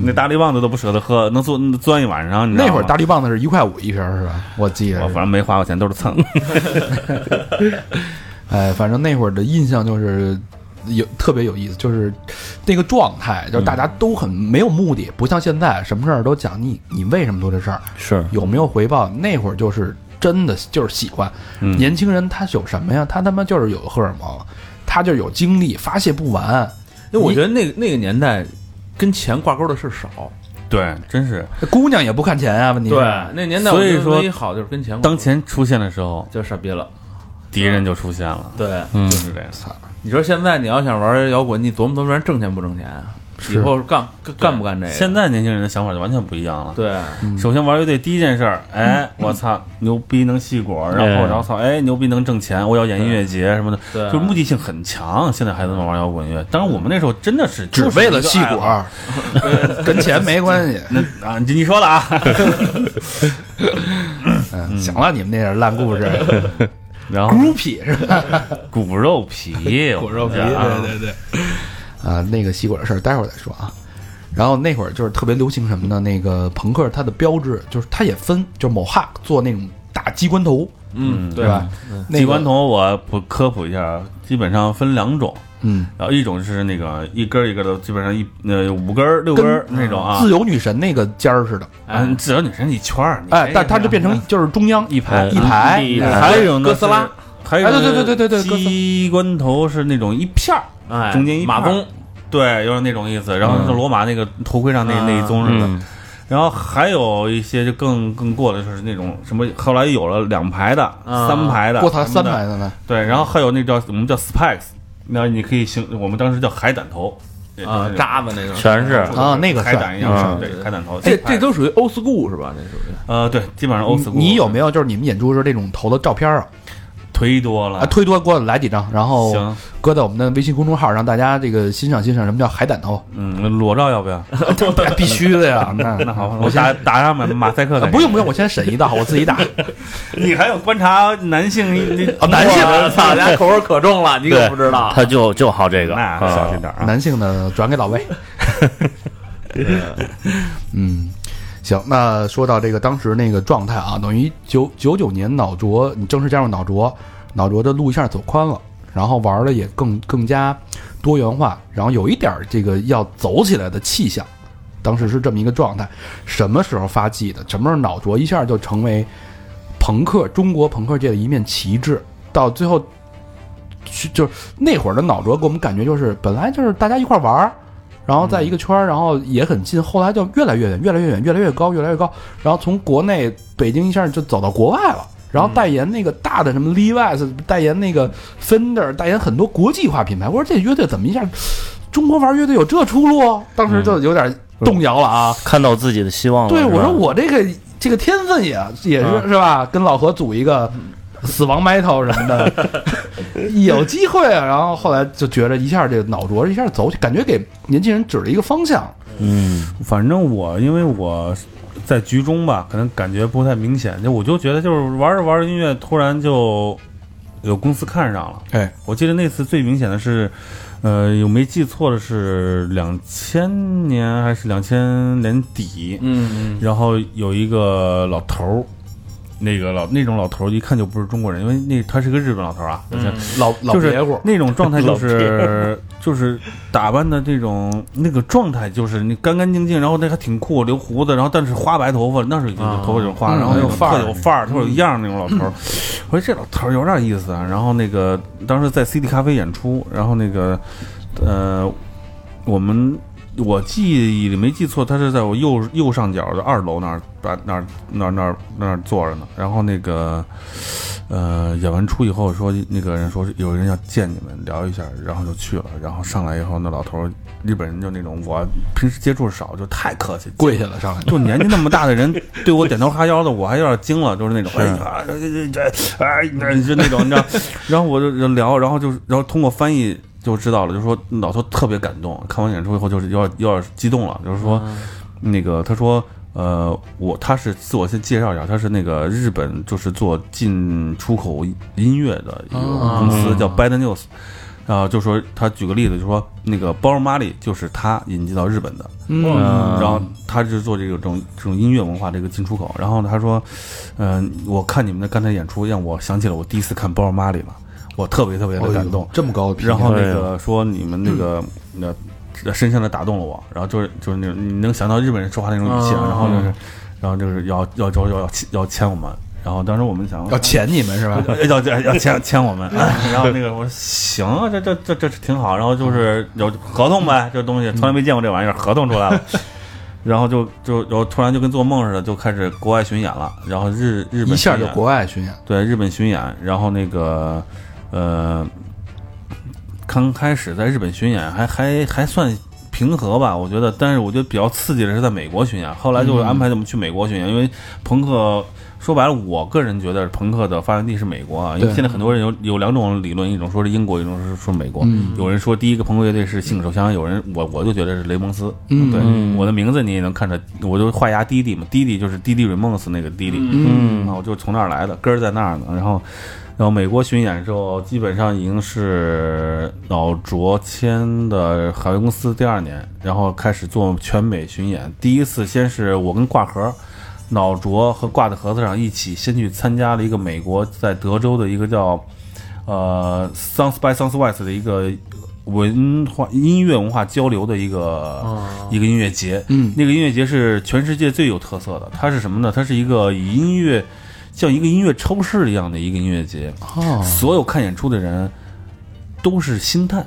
那大力棒子都不舍得喝，能坐钻一晚上。那会儿大力棒子是一块五一瓶是吧？我记得。我反正没花过钱，都是蹭。(laughs) 哎，反正那会儿的印象就是有特别有意思，就是那个状态，就是大家都很没有目的，不像现在什么事儿都讲你你为什么做这事儿，是有没有回报。那会儿就是真的就是喜欢。嗯年轻人他有什么呀？他他妈就是有荷尔蒙，他就有精力，发泄不完。因为我觉得那个那个年代跟钱挂钩的事少。对，真是姑娘也不看钱啊，问题对那年代所以说唯一好就是跟钱挂钩当钱出现的时候，就傻逼了。敌人就出现了，对，嗯就是这样。你说现在你要想玩摇滚，你琢磨琢磨人挣钱不挣钱啊？以后干干干不干这个？现在年轻人的想法就完全不一样了。对，首先玩乐队第一件事儿，哎，我操，牛逼能吸果，然后哎然后操，哎，牛逼能挣钱，我要演音乐节什么的，对。就是目的性很强。现在孩子们玩摇滚乐，当然我们那时候真的是只为了吸果 (laughs) 跟钱没关系。(laughs) 那啊，你你说了啊，(laughs) 嗯，行了，你们那点烂故事，然后孤僻是吧？骨肉皮，骨肉皮，啊。对对对。啊，那个吸管的事儿，待会儿再说啊。然后那会儿就是特别流行什么呢？那个朋克它的标志就是它也分，就是某哈做那种大机关头，嗯对吧？那个机关，头我普科普一下，基本上分两种，嗯，然后一种是那个一根儿一根儿的，基本上一呃五根儿六根儿那种啊，自由女神那个尖儿似的，嗯，自由女神一圈儿，你哎，但它就变成就是中央一排一排，还有一种呢哥斯拉，还有一种哎对对对对对对机关头是那种一片儿，哎，中间一马鬃，对，有点那种意思。然后是罗马那个头盔上那嗯那一棕似的。嗯然后还有一些就更更过的就是那种什么，后来有了两排的、啊三排的，过它三排的呢，对，然后还有那叫我们叫 spikes，那你可以行，我们当时叫海胆头啊，渣子那种，全是啊那个海胆一样嗯是，对，海胆头。这这都属于 old school 是吧？这属于呃，对，基本上 old school。你有没有就是你们演出时候这种头的照片啊？忒多了啊，？推多给我来几张，然后行，搁在我们的微信公众号，让大家这个欣赏欣赏什么叫海胆头，嗯，裸照要不要？(laughs) 必须的呀。(laughs) 那那好，我打打上马马赛克不用不用，我先审一道，我自己打。(laughs) 你还有观察男性男性我操，家口味可重了，你可不知道。他就就好这个，小心点啊。男性的转给老魏。嗯，行，那说到这个当时那个状态啊，等于九九九年脑浊，你正式加入脑浊，脑浊的路一下走宽了，然后玩的也更更加多元化，然后有一点这个要走起来的气象。当时是这么一个状态，什么时候发迹的？什么时候脑浊一下就成为朋克中国朋克界的一面旗帜？到最后，就是那会儿的脑浊给我们感觉就是本来就是大家一块玩儿，然后在一个圈儿，然后也很近，后来就越来越远，越来越远，越来越高，越来越高，然后从国内北京一下就走到国外了。然后代言那个大的什么 Levi's，代言那个 Fender，代言很多国际化品牌。我说这乐队怎么一下，中国玩乐队有这出路？当时就有点动摇了啊。看到自己的希望了。对，我说我这个这个天分也也是、啊是吧？跟老何组一个死亡 metal 什么的，有机会啊。然后后来就觉得一下这个脑浊一下走起，感觉给年轻人指了一个方向。嗯反正我因为我在局中吧，可能感觉不太明显。就我就觉得就是玩着玩着音乐，突然就有公司看上了。哎，我记得那次最明显的是，呃，有没记错的是两千年还是两千年底，嗯然后有一个老头儿，那个老那种老头儿一看就不是中国人，因为那他是个日本老头儿啊，嗯老老就是那种状态就是 (laughs) (laughs) 就是打扮的这种那个状态，就是你干干净净，然后那还挺酷，留胡子，然后但是花白头发，那是已经啊头发有花，嗯然后有范儿有范儿，特有样儿那种老头儿。(laughs) 我说这老头儿有点意思啊。然后那个当时在 CD 咖啡演出，然后那个呃我们。我记忆里没记错，他是在我右右上角的二楼那儿，把那儿那儿那儿那儿坐着呢。然后那个，呃，演完出以后说，那个人说有人要见你们聊一下，然后就去了。然后上来以后，那老头儿日本人就那种我平时接触少，就太客气，跪下了上来，就年纪那么大的人对我点头哈腰的，我还有点惊了，就是那种哎呀，这这哎，就那种你知道，然后我就就聊，然后就是然后通过翻译就知道了，就是说老头特别感动，看完演出以后就是有点有点激动了，就是说那个他说。呃，我他是自我先介绍一下，他是那个日本就是做进出口音乐的一个公司，叫 Bad News。然后就说他举个例子，就说那个 b o r m a l y 就是他引进到日本的，嗯嗯，然后他是做这个这种这种音乐文化这个进出口。然后他说，嗯、我看你们的刚才演出，让我想起了我第一次看包尔马里了，我特别特别的感动。这么高的评价，然后那个说你们那个那、深深的打动了我，然后就是就是那种你能想到日本人说话那种语气，啊，然后就是然后就是要要要要要要签我们。然后当时我们想要钱你们是吧？(laughs) 要要要签签我们，(laughs) 然后那个我说行啊，这这这这挺好，然后就是有合同呗，这东西从来没见过这玩意儿，合同出来了，(laughs) 然后就就然后突然就跟做梦似的，就开始国外巡演了，然后日日本一下就国外巡演，对日本巡演，然后那个呃，刚开始在日本巡演还还还算平和吧，我觉得，但是我觉得比较刺激的是在美国巡演，后来就安排我们去美国巡演，因为朋克。说白了，我个人觉得朋克的发源地是美国啊，因为现在很多人有有两种理论，一种说是英国，一种是说美国。嗯有人说第一个朋克乐队是性手枪，有人我我就觉得是雷蒙斯。嗯对，嗯我的名字你也能看着，我就画押滴滴嘛，滴滴就是滴滴 Remons 那个滴滴。嗯啊，我就从那儿来的，根儿在那儿呢。然后，然后美国巡演之后，基本上已经是老卓签的海外公司第二年，然后开始做全美巡演。第一次先是我跟挂盒。老卓和挂在盒子上一起，先去参加了一个美国在德州的一个叫呃 Sounds by Sounds West 的一个文化音乐文化交流的一个、一个音乐节。嗯那个音乐节是全世界最有特色的，它是什么呢？它是一个以音乐像一个音乐超市一样的一个音乐节，哦所有看演出的人都是星探。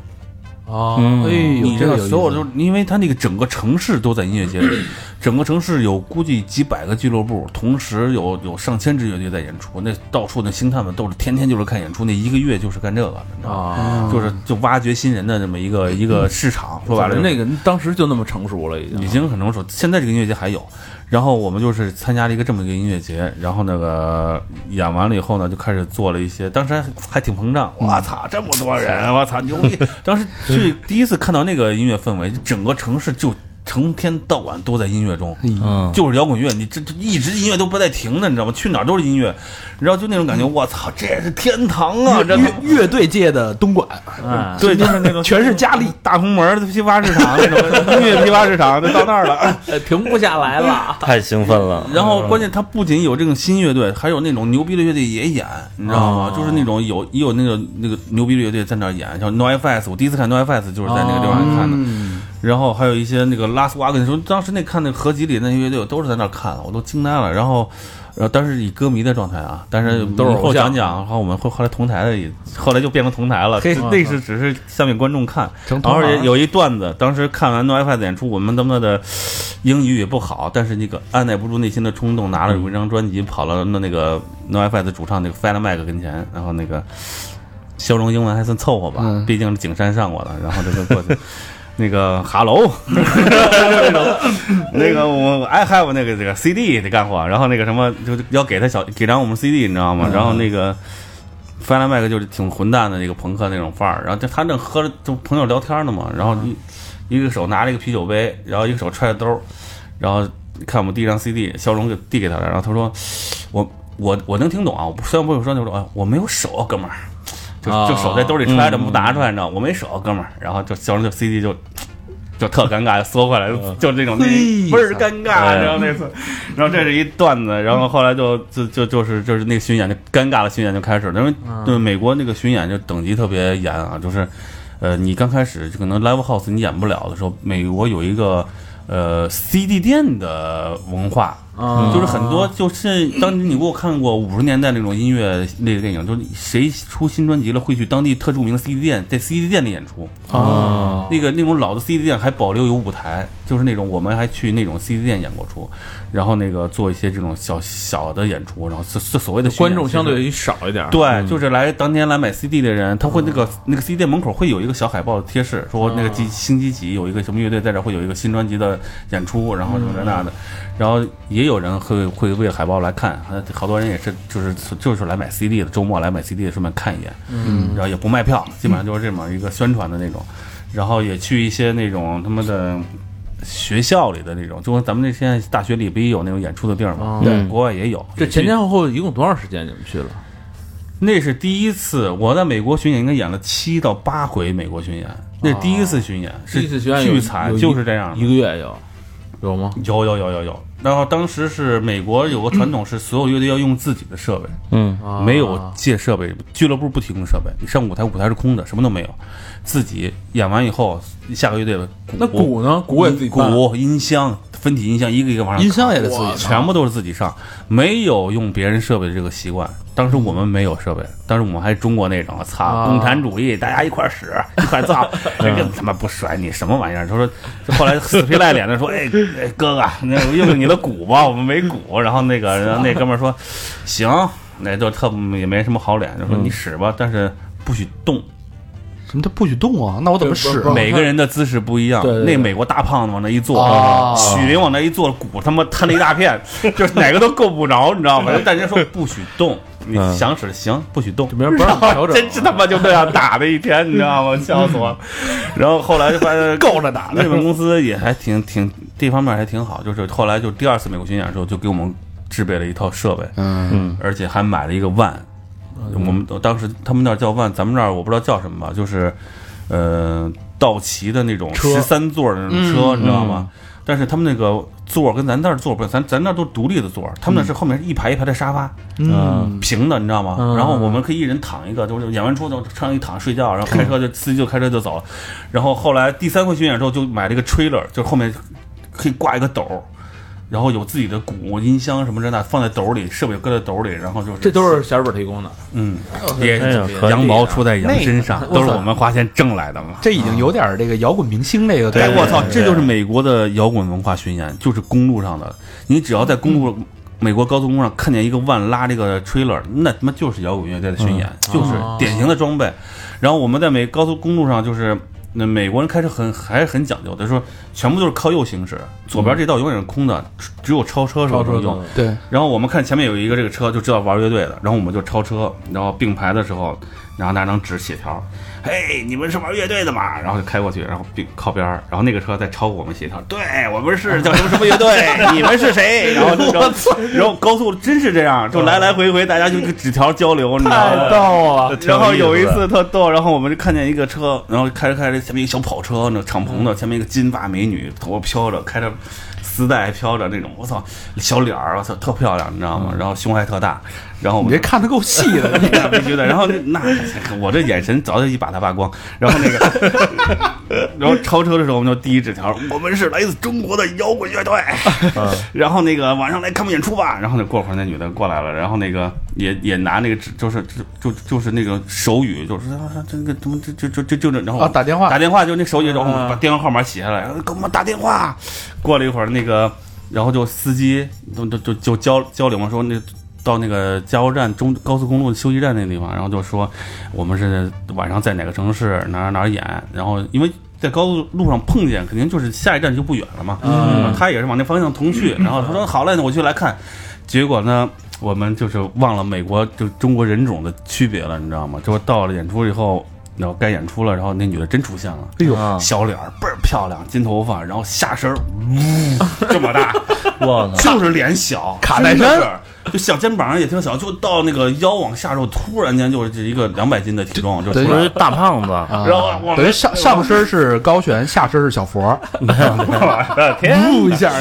哦嗯哎呦，你知道，所有都因为他那个整个城市都在音乐节里，(clears throat) 整个城市有估计几百个俱乐部，同时有有上千支乐队在演出，那到处那星探们都是天天就是看演出，那一个月就是干这个，你知道吗？啊，就是就挖掘新人的这么一个一个市场，说白了那个当时就那么成熟了，已经已经很成熟。现在这个音乐节还有，然后我们就是参加了一个这么一个音乐节，然后那个演完了以后呢，就开始做了一些，当时还还挺膨胀，我操，这么多人，我操，牛逼！当时去第一次看到那个音乐氛围，整个城市就成天到晚都在音乐中。嗯，就是摇滚乐，你这这一直音乐都不带停的，你知道吗？去哪儿都是音乐，然后就那种感觉，我操，这是天堂啊！这乐乐队界的东莞，啊，对，就是那种 (laughs) 全是佳丽，大红门批发市场那种音乐批发市场，就到那儿了。呃 (laughs) 停不下来了。太兴奋了。然后关键他不仅有这种新乐队，还有那种牛逼的乐队也演，你知道吗？就是那种有也有那个那个牛逼的乐队在那儿演，像 NoFS，我第一次看 NoFS 就是在那个地方看的。嗯然后还有一些那个拉斯瓦根，说当时那看那合集里那些乐队，我都是在那看的，我都惊呆了。然后，然后当时以歌迷的状态啊，但是都是后讲讲，然后我们会后来同台的也，后来就变成同台了。嘿那是只是下面观众看，然后也有一段子，当时看完 NoFS 演出，我们他妈的英语也不好，但是那个按耐不住内心的冲动，拿了有一张专辑跑了那那个 NoFS 主唱那个 Fat Mike 跟前，然后那个笑容英文还算凑合吧，嗯毕竟是景山上过的，然后这个过去。那个哈喽，那种，那个我 I have 那个这个 CD 得干活，然后那个什么就要给他小给张我们 CD 你知道吗？然后那个 f a n 麦克就是挺混蛋的那个朋克那种范儿，然后就他正喝着就朋友聊天呢嘛，然后一一个手拿着一个啤酒杯，然后一个手揣着兜儿，然后看我们递一张 CD，肖荣就递给他了，然后他说我我我能听懂啊，我虽然不会说，他说啊我没有手啊，哥们儿，就啊就手在兜里揣着不拿出来，你知道，我没手啊，哥们儿，然后就肖荣就 CD 就。就特尴尬，缩回来，就这种那嘿倍儿尴尬，然后那次，然后这是一段子，然后后来就就就就是就是那个巡演就尴尬的巡演就开始了，因为对美国那个巡演就等级特别严啊，就是呃你刚开始就可能 live house 你演不了的时候，美国有一个呃 CD 店的文化，啊就是很多就是当年你给我看过五十年代那种音乐类的电影，就是谁出新专辑了会去当地特著名的 CD 店，在 CD 店里演出。啊，那个那种老的 CD 店还保留有舞台，就是那种我们还去那种 CD 店演过出，然后那个做一些这种小小的演出，然后是是所谓的观众相对于少一点，对，就是来当天来买 CD 的人，他会那个那个 CD 店门口会有一个小海报贴示，说那个几星期几有一个什么乐队在这儿会有一个新专辑的演出，然后什么这那的，然后也有人会会为了海报来看，好多人也是就是就是来买 CD 的，周末来买 CD 的顺便看一眼，嗯，然后也不卖票，基本上就是这么一个宣传的那种，然后也去一些那种他们的。学校里的那种，就跟咱们这现在大学里不也有那种演出的地儿吗？对国外也有。这前前后后一共多长时间你们去了？那是第一次，我在美国巡演应该演了七到八回美国巡演，那是第一次巡演，是第一次巡演有巨惨，就是这样的。一个月有有吗？有有有有有，然后当时是美国有个传统是所有乐队要用自己的设备，嗯，啊没有借设备，俱乐部不提供设备，你上舞台舞台是空的，什么都没有，自己演完以后，下个乐队那鼓呢？鼓也自己鼓、音箱、分体音箱一个一个往上音箱也得自己弄全部都是自己上，没有用别人设备的这个习惯。当时我们没有设备，当时我们还中国那种，操，啊共产主义，大家一块儿使，一块造，(laughs) 这个他妈不甩你什么玩意儿？他说，后来死皮赖脸的说，哎哎哥哥，那用用你的鼓吧，我们没鼓。然后那个那哥们儿说，行，那就特也没什么好脸，就说你使吧，但是不许动。什么他不许动啊？那我怎么使？每个人的姿势不一样。对对对那美国大胖子往那一坐，哦许林往那一坐，鼓他妈摊了一大片，(laughs) 就是哪个都够不着，你知道吗？(laughs) 大家说不许动，你想使行，不许动。没人不让调整，(laughs) 真是他妈就这样打的一天，你知道吗？笑死我了。然后后来就发现够着打的，日本公司也还挺挺这方面还挺好，就是后来就第二次美国巡演的时候，就给我们制备了一套设备，嗯，而且还买了一个 van。我们当时他们那儿叫 van，咱们那儿我不知道叫什么吧，就是呃道奇的那种十三座的那种车，你知道吗？但是他们那个座儿跟咱那儿座儿不是，咱咱那儿都是独立的座儿，他们那是后面是一排一排的沙发，嗯，平的，你知道吗？嗯然后我们可以一人躺一个，就是演完出就上一躺睡觉，然后开车就司机就开车就走了。然后后来第三回巡演之后就买了一个 trailer，就是后面可以挂一个斗儿。然后有自己的鼓、音箱什么这那，放在兜里，设备搁在兜里，然后就是这都是小日本提供的。嗯，也哎呀可以羊毛出在羊身上，那个都是我们花钱挣来的嘛。这已经有点这个摇滚明星这个哎，概念。我操，这就是美国的摇滚文化巡演，就是公路上的。你只要在公路，美国高速公路上看见一个万拉这个 trailer，那他妈就是摇滚乐队的巡演，就是典型的装备。然后我们在美高速公路上，就是那美国人开车很还是很讲究的，说全部都是靠右行驶，左边这道永远是空的，只只有超车时候能用。对，然后我们看前面有一个这个车，就知道玩乐队的，然后我们就超车，然后并排的时候，然后拿张纸写条，嘿，你们是玩乐队的嘛？然后就开过去，然后并靠边儿，然后那个车再超过我们协调，对我们是叫什么什么乐队，(laughs) 你们是谁？然后就然后然后高速真是这样，就来来回回大家就纸条交流，你知道吗？逗了，然后有一次特逗，然后我们就看见一个车，然后开着开着，前面一个小跑车，那敞篷的，前面一个金发美女，头发飘着，开着丝带飘着那种，我操，小脸儿，我操，特漂亮，你知道吗？然后胸还特大，然后我们你这看的够细的，那必须的。然后那我这眼神早就一把他扒光。然后那个，(laughs) 然后超车的时候，我们就递一纸条，(laughs) 我们是来自中国的摇滚乐队。(laughs) 然后那个晚上来看我们演出吧。然后那过会儿那女的过来了，然后那个也也拿那个纸，就是就就就是那个手语，就是啊这个怎么就就就就就这，然后啊打电话打电话就那手语，然后把电话号码写下来，然后给我们打电话。过了一会儿，那个然后就司机就就就就交交流嘛，说那。到那个加油站中高速公路休息站那个地方，然后就说我们是晚上在哪个城市哪儿哪儿演，然后因为在高速路上碰见，肯定就是下一站就不远了嘛。嗯，他也是往那方向同去，然后他说好嘞，那我就来看。结果呢，我们就是忘了美国就中国人种的区别了，你知道吗？结果到了演出以后，然后该演出了，然后那女的真出现了，哎呦，啊，小脸儿倍儿漂亮，金头发，然后下身儿呜这么大，(laughs) 我操，就是脸小，卡戴珊真的是，就小肩膀上也挺小，就到那个腰往下之后，突然间就是一个两百斤的体重就出对来了。大胖子，啊然后等于上上身是高悬，下身是小佛 (laughs) (laughs) (laughs) 天呜一下，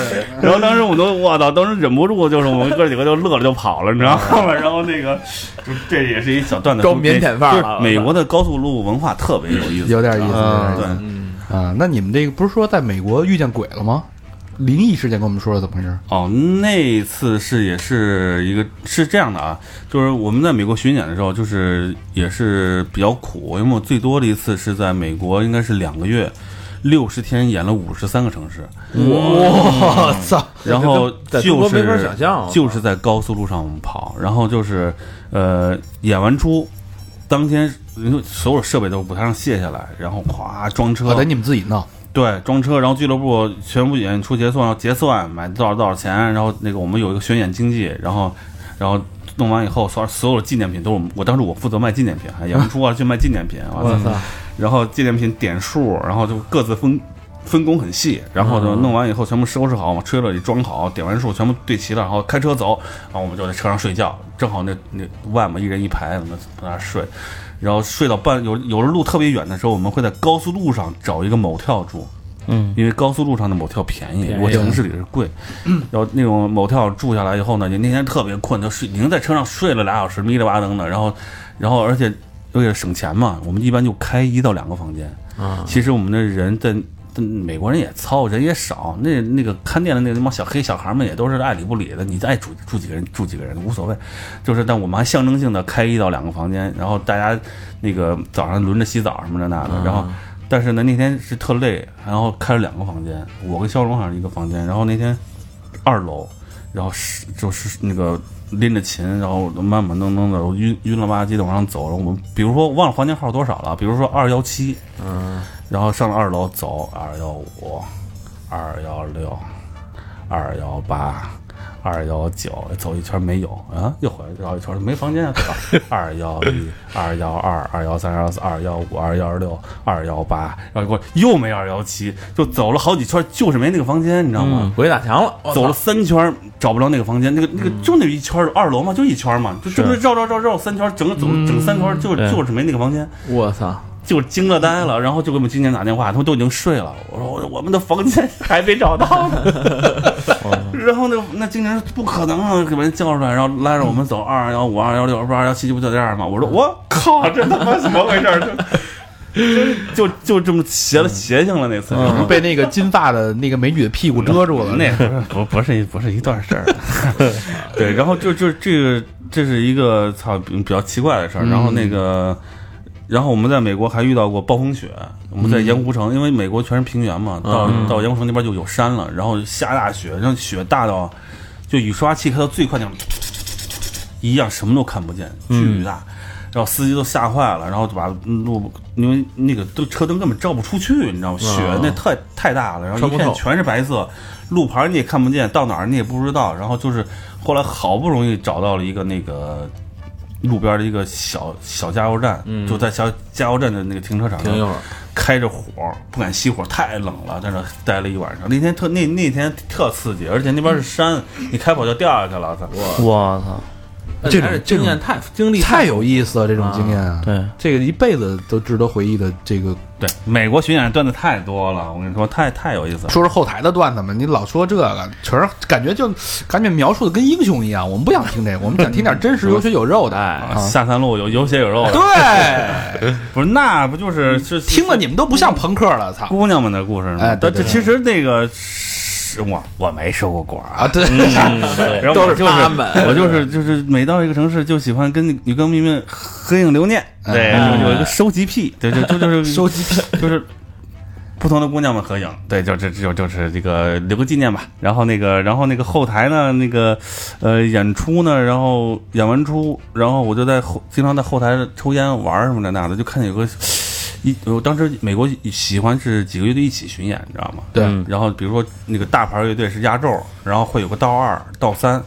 然后当时我都我操，当时忍不住，就是我们哥几个就乐了就跑了，你知道吗？然后那个，就这也是一小段子，装腼腆范儿美国的高速路文化特别有意思，有点意思，嗯对啊。那你们这个不是说在美国遇见鬼了吗？灵异事件，跟我们说说怎么回事？哦，那次是也是一个是这样的啊，就是我们在美国巡演的时候，就是也是比较苦，因为我最多的一次是在美国，应该是两个月，六十天演了五十三个城市，我操！然后就是国没法想象啊就是在高速路上跑，然后就是呃演完出当天，所有设备都舞台上卸下来，然后咵装车，我得你们自己弄，对，装车，然后俱乐部全部演出结算，要结算买多少多少钱，然后那个我们有一个巡演经济，然后然后弄完以后，所所有的纪念品都是我我当时我负责卖纪念品，演出啊就卖纪念品，我操，然后纪念品点数，然后就各自分。分工很细，然后就弄完以后全部收拾好，往车里装好，点完数全部对齐了，然后开车走，然后我们就在车上睡觉，正好那那外嘛，一人一排，我们在那睡，然后睡到半有有时路特别远的时候，我们会在高速路上找一个某跳住，嗯，因为高速路上的某跳便宜，我城市里是贵。然后那种某跳住下来以后呢，你那天特别困，就睡，已经在车上睡了俩小时，迷了巴登的。然后，然后而且为了省钱嘛，我们一般就开一到两个房间。啊，其实我们的人在。美国人也糙，人也少。那那个看店的那帮小黑小孩们也都是爱理不理的。你爱住住几个人住几个人无所谓，就是但我们还象征性的开一到两个房间，然后大家那个早上轮着洗澡什么的那的，然后但是呢，那天是特累，然后开了两个房间，我跟肖荣好像一个房间，然后那天二楼，然后是就是那个拎着琴，然后慢慢噔噔的，我晕晕了吧唧的往上走，我们比如说忘了房间号多少了，比如说二幺七，嗯，然后上了二楼走二幺五、二幺六、二幺八。二幺九走一圈没有。啊，又回来绕一圈没房间啊，(laughs) 二幺一、二幺二、二幺三、二幺四、二幺五、二幺六、二幺八，然后过又没二幺七，就走了好几圈，就是没那个房间，你知道吗？鬼打墙了，走了三圈找不着那个房间，那个那个就那一圈儿，二楼嘛，就一圈嘛，就就是绕绕绕绕三圈，整个走整三圈，就对。就是没那个房间，我操，就惊了呆了，然后就给我们经纪人打电话，他们都已经睡了，我说我我们的房间还没找到呢，(laughs) 然后那那经纪人说不可能啊，给人叫出来，然后拉着我们走二幺五、二幺六、二幺七，不就这样吗？我说我靠，这他妈怎么回事儿？(laughs) 就就就这么邪了邪性了那次。被那个金发的那个美女的屁股遮住了。那不是不不是一不是一段事儿，(laughs) 对，然后就就这个这是一个操比比较奇怪的事儿，然后那个。然后我们在美国还遇到过暴风雪，我们在盐湖城，因为美国全是平原嘛，到到盐湖城那边就有山了，然后下大雪，然后雪大到就雨刷器开到最快那种，一样什么都看不见，巨大。然后司机都吓坏了，然后就把路，因为那个都车灯根本照不出去，你知道吗？雪那太太大了，然后一片全是白色，路牌你也看不见，到哪儿你也不知道。然后就是后来好不容易找到了一个那个路边的一个小小加油站，就在小加油站的那个停车场上停一会儿，开着火，不敢熄火，太冷了，在那待了一晚上。那天特那那天特刺激，而且那边是山，(laughs) 你开跑就掉下去了，操！我操，这种还是经验太经历太有意思了，这种经验啊，对，这个一辈子都值得回忆的。这个对，美国巡演段子太多了，我跟你说，太太有意思了。说说后台的段子嘛，你老说这个，全是感觉就感觉描述的跟英雄一样。我们不想听这个，我们想听点真实有血有肉的。下三路有有血有肉的，对，(laughs) 不是那不就是是听了你们都不像朋克了，操姑娘们的故事吗？哎但这其实那个是我我没收过果啊！对，(laughs) 然后都是我就是他们我就是就是每到一个城市就喜欢跟女歌迷们合影留念，对，有一个收集癖，对，就就就是收集癖，就是不同的姑娘们合影，对，就这就就是这个留个纪念吧。然后那个，然后那个后台呢，那个呃演出呢，然后演完出，然后我就在后经常在后台抽烟玩什么的那的，就看见有个一，我当时美国喜欢是几个乐队一起巡演，你知道吗？对嗯然后比如说那个大牌乐队是压轴，然后会有个道二、道三，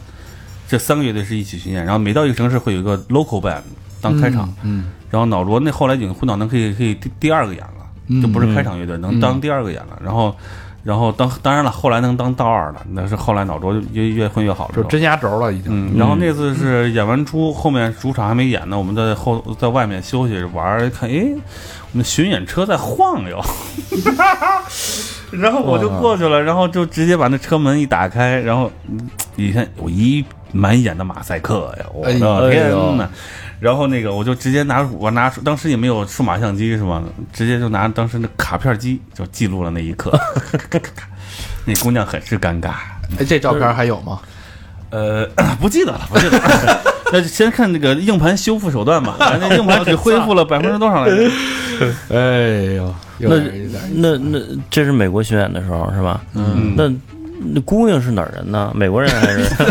这三个乐队是一起巡演，然后每到一个城市会有一个 local band 当开场。嗯，然后脑浊那后来已经混到能可以可以第第二个演了，嗯就不是开场乐队，能当第二个演了。然后，然后当当然了，后来能当道二了，那是后来脑浊就越越混越好了。就真压轴了已经。嗯，然后那次是演完出，后面主场还没演呢，我们在后在外面休息玩儿，看，诶，我们巡演车在晃悠，(laughs) 然后我就过去了，然后就直接把那车门一打开，然后你看，我一满眼的马赛克呀，我哎呦的天呐！然后那个我就直接拿我拿出，当时也没有数码相机是吧？直接就拿当时那卡片机就记录了那一刻，(laughs) 那姑娘很是尴尬。哎，这照片还有吗？呃，(coughs) 不记得了，不记得了。那先看那个硬盘修复手段吧。那硬盘只恢复了百分之多少来着？(laughs) 哎呦，那那那这是美国巡演的时候是吧？嗯，那那姑娘是哪儿人呢？美国人还是？(laughs)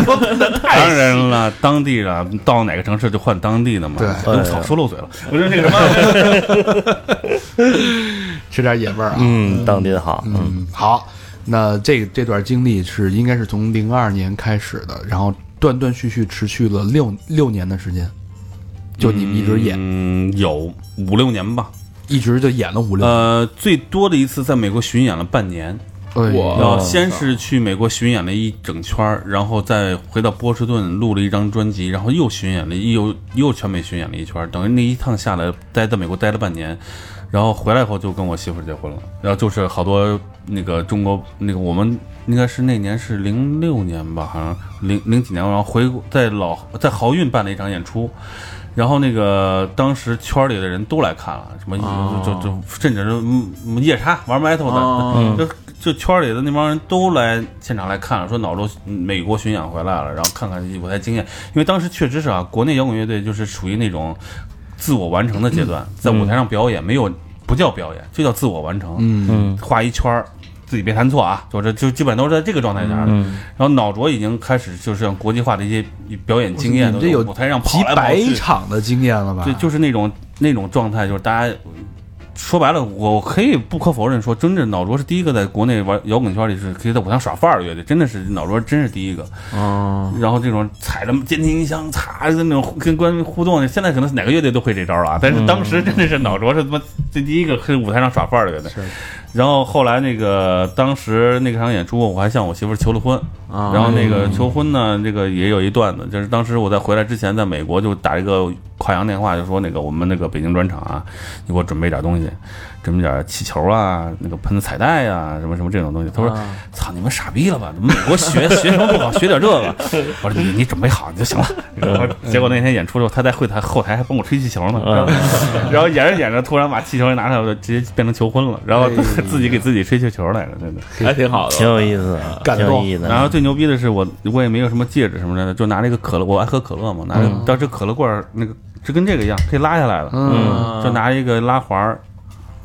当然了，当地的，到哪个城市就换当地的嘛。对哎我操，说漏嘴了。我说那个什么，(laughs) 吃点野味儿啊。嗯，当地的好。嗯嗯，好，那这这段经历是应该是从零二年开始的，然后断断续续持续了六六年的时间，就你们一直演，嗯，有五六年吧。一直就演了五六年。呃，最多的一次在美国巡演了半年。我先是去美国巡演了一整圈儿，然后再回到波士顿录了一张专辑，然后又巡演了又又全美巡演了一圈儿，等于那一趟下来待在美国待了半年，然后回来以后就跟我媳妇儿结婚了，然后就是好多那个中国那个我们应该是那年是零六年吧，好像零零几年，然后回在老在豪运办了一场演出。然后那个当时圈里的人都来看了，什么就就就甚至是夜叉玩 metal 的，就就圈里的那帮人都来现场来看了，说脑周美国巡演回来了，然后看看舞台经验，因为当时确实是啊，国内摇滚乐队就是属于那种自我完成的阶段，在舞台上表演没有不叫表演，就叫自我完成，嗯。嗯画一圈儿。自己别弹错啊，就这就基本都是在这个状态下。然后脑浊已经开始就是像国际化的一些表演经验，你这有舞台上跑几来跑百去，场的经验了吧？对，就是那种那种状态，就是大家说白了，我可以不可否认说，真正脑浊是第一个在国内玩摇滚圈里是可以在舞台上耍范儿的乐队，真的是脑浊真是第一个。哦，然后这种踩着监听音箱，擦那种跟观众互动，现在可能哪个乐队都会这招啊，但是当时真的是脑浊是他妈这第一个在舞台上耍范儿的乐队。然后后来那个当时那个场演出，我还向我媳妇求了婚。啊然后那个求婚呢，这个也有一段子，就是当时我在回来之前，在美国就打一个跨洋电话，就说那个我们那个北京专场啊，你给我准备点东西，准备点气球啊，那个喷的彩带呀、什么什么这种东西。他说：“操，你们傻逼了吧？怎么美国学学什么不好，学点这个？”我说：“你你准备好就行了。”然后结果那天演出之后，他在会台后台还帮我吹气球呢。然后演着演着，突然把气球一拿出来，我就直接变成求婚了，然后 (laughs) 自己给自己吹气球来了，真的。还挺好的挺。有意思的，挺有感动意思的。然后最牛逼的是我，我也没有什么戒指什么的，就拿了一个可乐，我爱喝可乐嘛，拿那个当时可乐罐儿那个就跟这个一样，可以拉下来的，嗯，就拿一个拉环儿，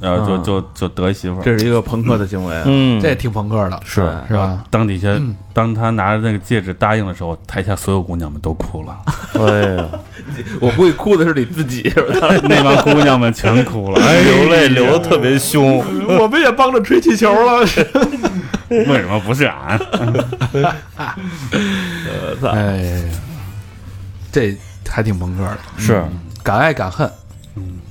然后就就就得媳妇儿。这是一个朋克的行为。嗯，这也挺朋克的，是是吧？当底下，当他拿着那个戒指答应的时候，台下所有姑娘们都哭了，哎呀，(laughs) 我估计哭的是你自己，是吧？(laughs) 那帮姑娘们全哭了，哎流泪流的特别凶。我们也帮着吹气球了，(laughs) 为什么不是俺？哎呀，这还挺朋克的，是，敢爱敢恨。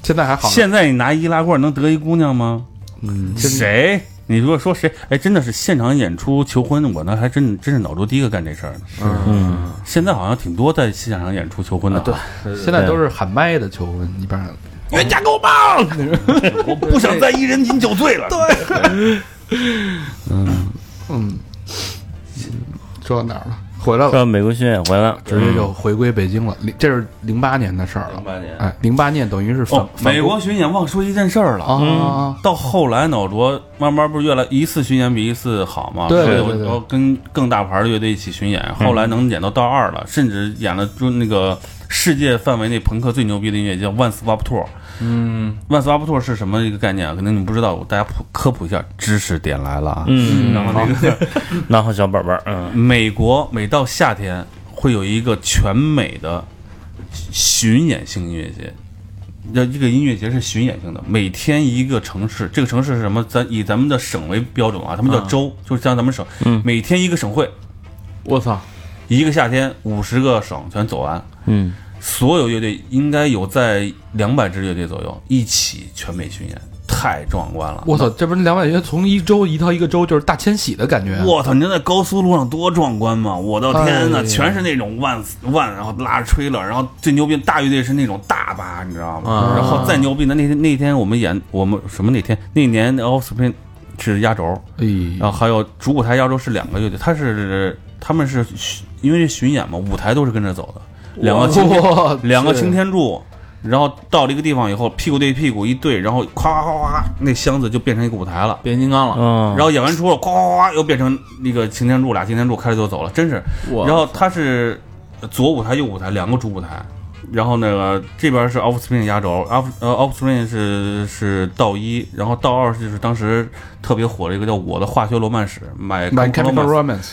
现在还好，现在你拿易拉罐能得一姑娘吗？嗯，谁？你如果说谁？哎，真的是现场演出求婚，我呢还真真是脑中第一个干这事儿的。嗯，现在好像挺多在现场演出求婚的，对，现在都是喊麦的求婚，一般。冤家够棒，我不想再一人饮酒醉了。对，(laughs) 嗯。嗯，说到哪儿了？回来了，到美国巡演回来了，直接就回归北京了。零这是零八年的事儿了。零八年哎，零八年等于是反哦，美国巡演忘说一件事儿了。啊啊到后来，脑浊慢慢不是越来一次巡演比一次好嘛？对所以我对对对我跟更大牌的乐队一起巡演，后来能演到到二了，甚至演了就那个世界范围内朋克最牛逼的音乐叫 One Swap Tour。嗯，One Swap Tour 是什么一个概念啊？可能你们不知道，我大家普科普一下，知识点来了啊。嗯，然后那个 (laughs) 拿好小本本儿，嗯，美国每到夏天会有一个全美的巡演性音乐节。要这个音乐节是巡演性的，每天一个城市，这个城市是什么？咱以咱们的省为标准啊，他们叫州，就是像咱们省，嗯每天一个省会，我操，一个夏天五十个省全走完，嗯，所有乐队应该有在两百支乐队左右一起全美巡演，太壮观了。我操，这不是两百元从一周移到一个州，就是大迁徙的感觉。我操！你知道在高速路上多壮观吗？我的天呐，哎全是那种万万，然后拉着吹了，然后最牛逼的大乐队是那种大巴，你知道吗？啊然后再牛逼的那天那天我们演我们什么那天那年 Offspring 是压轴，哎然后还有主舞台压轴是两个乐队，他是他们是巡因为巡演嘛，舞台都是跟着走的，两个擎两个擎天柱。然后到了一个地方以后，屁股对屁股一对，然后咵咵咵咵，那箱子就变成一个舞台了。变形金刚了，嗯，然后演完出了，咵咵咵又变成那个擎天柱，俩擎天柱开着就走了，真是。然后他是左舞台右舞台两个主舞台，然后那个这边是 Offspring 压轴，Off 呃 Offspring 是是道一，然后道二就是当时特别火的一个叫《我的化学罗曼史》，买 My Chemical Romance，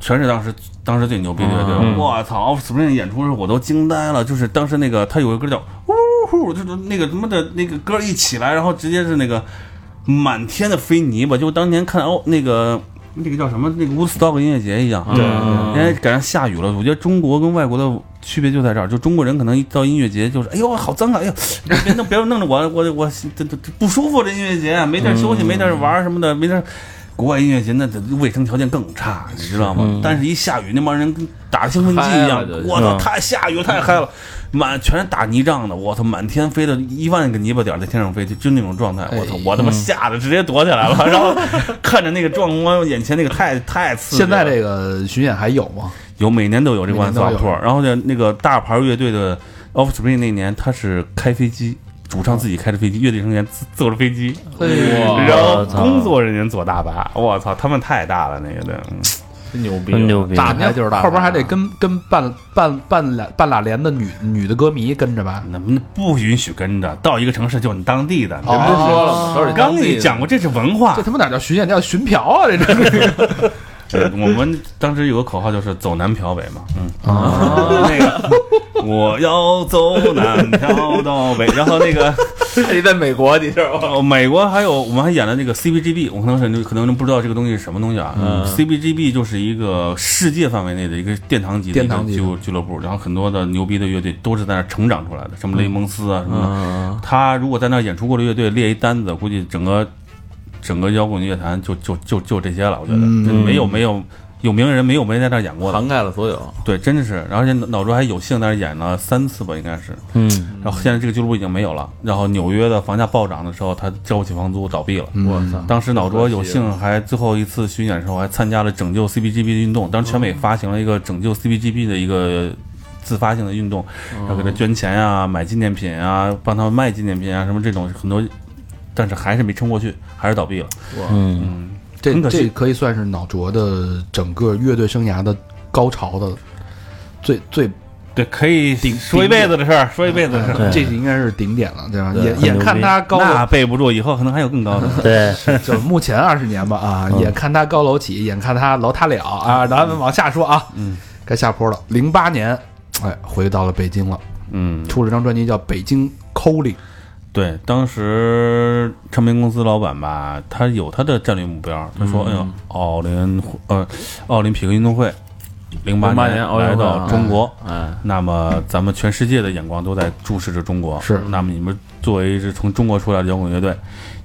全是当时当时最牛逼的乐队。嗯我操，Offspring 演出的时候我都惊呆了，就是当时那个他有一个歌叫呜呼，就是那个什么的那个歌一起来，然后直接是那个满天的飞泥巴，就当年看哦那个。那个叫什么？那个 Woodstock 音乐节一样，对因为赶上下雨了。我觉得中国跟外国的区别就在这儿，就中国人可能一到音乐节就是，哎呦好脏啊，哎呦别弄别弄着我我我这这这不舒服这音乐节啊，没地儿休息，没地儿玩儿什么的，没地儿。国外音乐节那这卫生条件更差，你知道吗？嗯但是一下雨，那帮人跟打兴奋剂一样我操，嗯太下雨太嗨了，满全是打泥仗的，我操，满天飞的一万个泥巴点儿在天上飞，就就那种状态，我操哎，我他妈吓得直接躲起来了，然后看着那个壮观，眼前那个太太刺激了。现在这个巡演还有吗？有每年都有这个每年 One 都 Stop 有 Tour，然后呢，那个大牌乐队的 Offspring 那年他是开飞机，主唱自己开着飞机，乐队成员自坐着飞机，哇然后工作人员坐大巴，我操，他们太大了那个的，嗯真牛逼，真牛逼，大牌就是大牌，后边还得跟跟半半半俩半拉连的女女的歌迷跟着吧？那那不允许跟着，到一个城市就你当地的，人不是说了吗？刚你讲过，这是文化这。他妈哪叫巡演，叫巡嫖啊！这这 (laughs) 对我们当时有个口号就是走南嫖北嘛，嗯，啊，那个我要走南嫖到北，然后那个。(laughs) 你在美国，你知道吗？哦，美国还有我们还演了那个 CBGB，我可能是可能不知道这个东西是什么东西啊。嗯 CBGB 就是一个世界范围内的一个殿堂级的一个殿堂级的俱俱乐部，然后很多的牛逼的乐队都是在那成长出来的，什么雷蒙斯啊什么的。嗯，他如果在那演出过的乐队列一单子，估计整个整个摇滚乐坛就就就就这些了。我觉得、嗯没有没有有名人没有没在那儿演过的。涵盖了所有，对，真的是，而且脑周还有幸在那儿演了三次吧，应该是。嗯，然后现在这个俱乐部已经没有了。然后纽约的房价暴涨的时候，他交不起房租，倒闭了。我操！当时脑卓有幸还最后一次巡演的时候，还参加了拯救 CBGB 的运动。当时全美发行了一个拯救 CBGB 的一个自发性的运动，然后给他捐钱啊、买纪念品啊，帮他们卖纪念品啊，什么这种很多，但是还是没撑过去，还是倒闭了。嗯，嗯，这可这可以算是脑浊的整个乐队生涯的高潮的最最，对，可以说一辈子的事儿，说一辈子的事儿。对这应该是顶点了，对吧？眼眼看他高那楼，背不住，以后可能还有更高的。对，(laughs) 就是目前二十年吧啊，嗯眼看他高楼起，眼看他楼塌了啊，咱们往下说啊，嗯该下坡了。零八年，哎，回到了北京了，嗯，出了张专辑叫《北京 Calling》，对，当时唱片公司老板吧，他有他的战略目标。他说：“哎呦，奥林呃奥林匹克运动会，零八08年来到中国，哎，那么咱们全世界的眼光都在注视着中国。是那么你们作为一支从中国出来的摇滚乐队，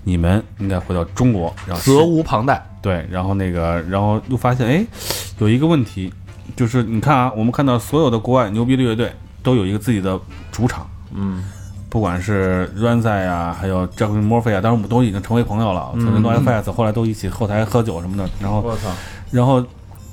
你们应该回到中国，然后责无旁贷。对，然后那个，然后又发现，哎，有一个问题，就是你看啊，我们看到所有的国外牛逼的乐队都有一个自己的主场。”嗯，不管是 Ranzai 啊，还有 Jack Murphy 啊，当时我们都已经成为朋友了，嗯。曾经 No Effects 后来都一起后台喝酒什么的，然后我操，然后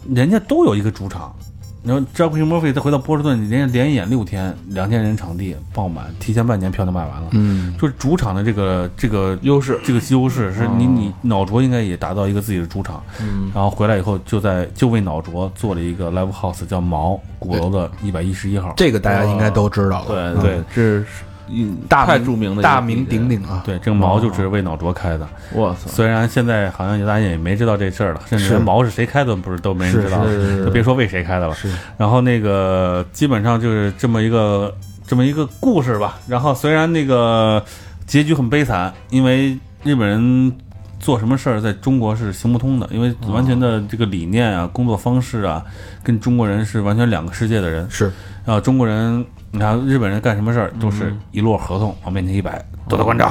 人家都有一个主场，然后 Jack Murphy 再回到波士顿，人家连演六天，两千人场地爆满，提前半年票就卖完了，嗯，就是主场的这个这个优势，这个优势是你你脑浊应该也达到一个自己的主场，嗯，然后回来以后就在就为脑浊做了一个 Live House 叫毛鼓楼的一百一十一号，这个大家应该都知道了。对对，这是一太大名著名的大名鼎鼎啊。对，这个毛就是为脑浊开的。点，我操，虽然现在好像大家也没知道这事儿了，甚至毛是谁开的不是都没人知道，是是就别说为谁开的了。是然后那个基本上就是这么一个这么一个故事吧。然后虽然那个结局很悲惨，因为日本人做什么事儿在中国是行不通的，因为完全的这个理念啊、工作方式啊，跟中国人是完全两个世界的人。是，然后中国人你看日本人干什么事儿都是一摞合同往面前一摆，多多关照，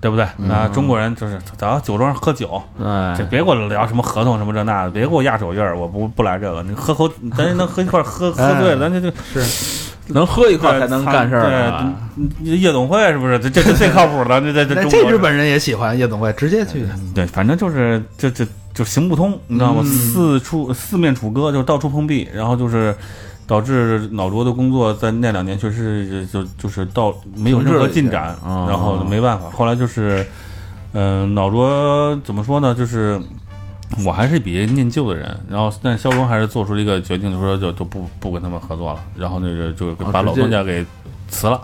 对不对？那中国人就是咱酒桌上喝酒，这哎，别给我聊什么合同什么这那的，别给我压手印儿，我不不来这个。你喝口，咱能喝一块儿喝喝醉了，咱就就能喝一块才能干事儿啊。对，夜总会是不是？这这这最靠谱的，这这这这日本人也喜欢夜总会，直接去。对，反正就是这这就行不通，你知道吗？嗯四处四面楚歌，就是到处碰壁，然后就是导致老卓的工作在那两年确实是就就是到没有任何进展，然后没办法，后来就是，嗯、老卓怎么说呢？就是。我还是比较念旧的人，然后但是肖龙还是做出了一个决定，就说就就不不跟他们合作了，然后那个就把老东家给辞了，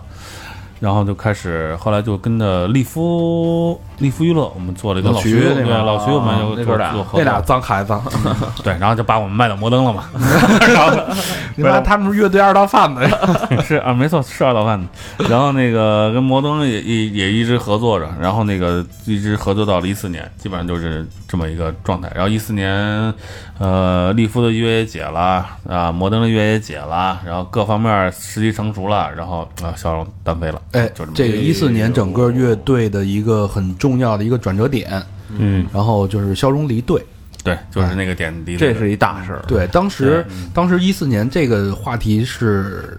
然后就开始后来就跟着利夫利夫娱乐，我们做了一个老徐徐对老徐我们有那哥俩做做合那俩，脏孩子，(laughs) 对，然后就把我们卖到摩登了嘛，(laughs) 你妈他们是乐队二道贩子呀。(laughs) 是啊，没错，是二道贩子。然后那个跟摩登也也也一直合作着，然后那个一直合作到了一四年，基本上就是这么一个状态。然后一四年，呃，利夫的约也解了啊，摩登的约也解了，然后各方面时机成熟了，然后啊，小荣单飞了，哎就这个一四年整个乐队的一个很重要的一个转折点，嗯，然后就是肖荣离队。对，就是那个点滴，这是一大事儿。对，当时当时一四年这个话题是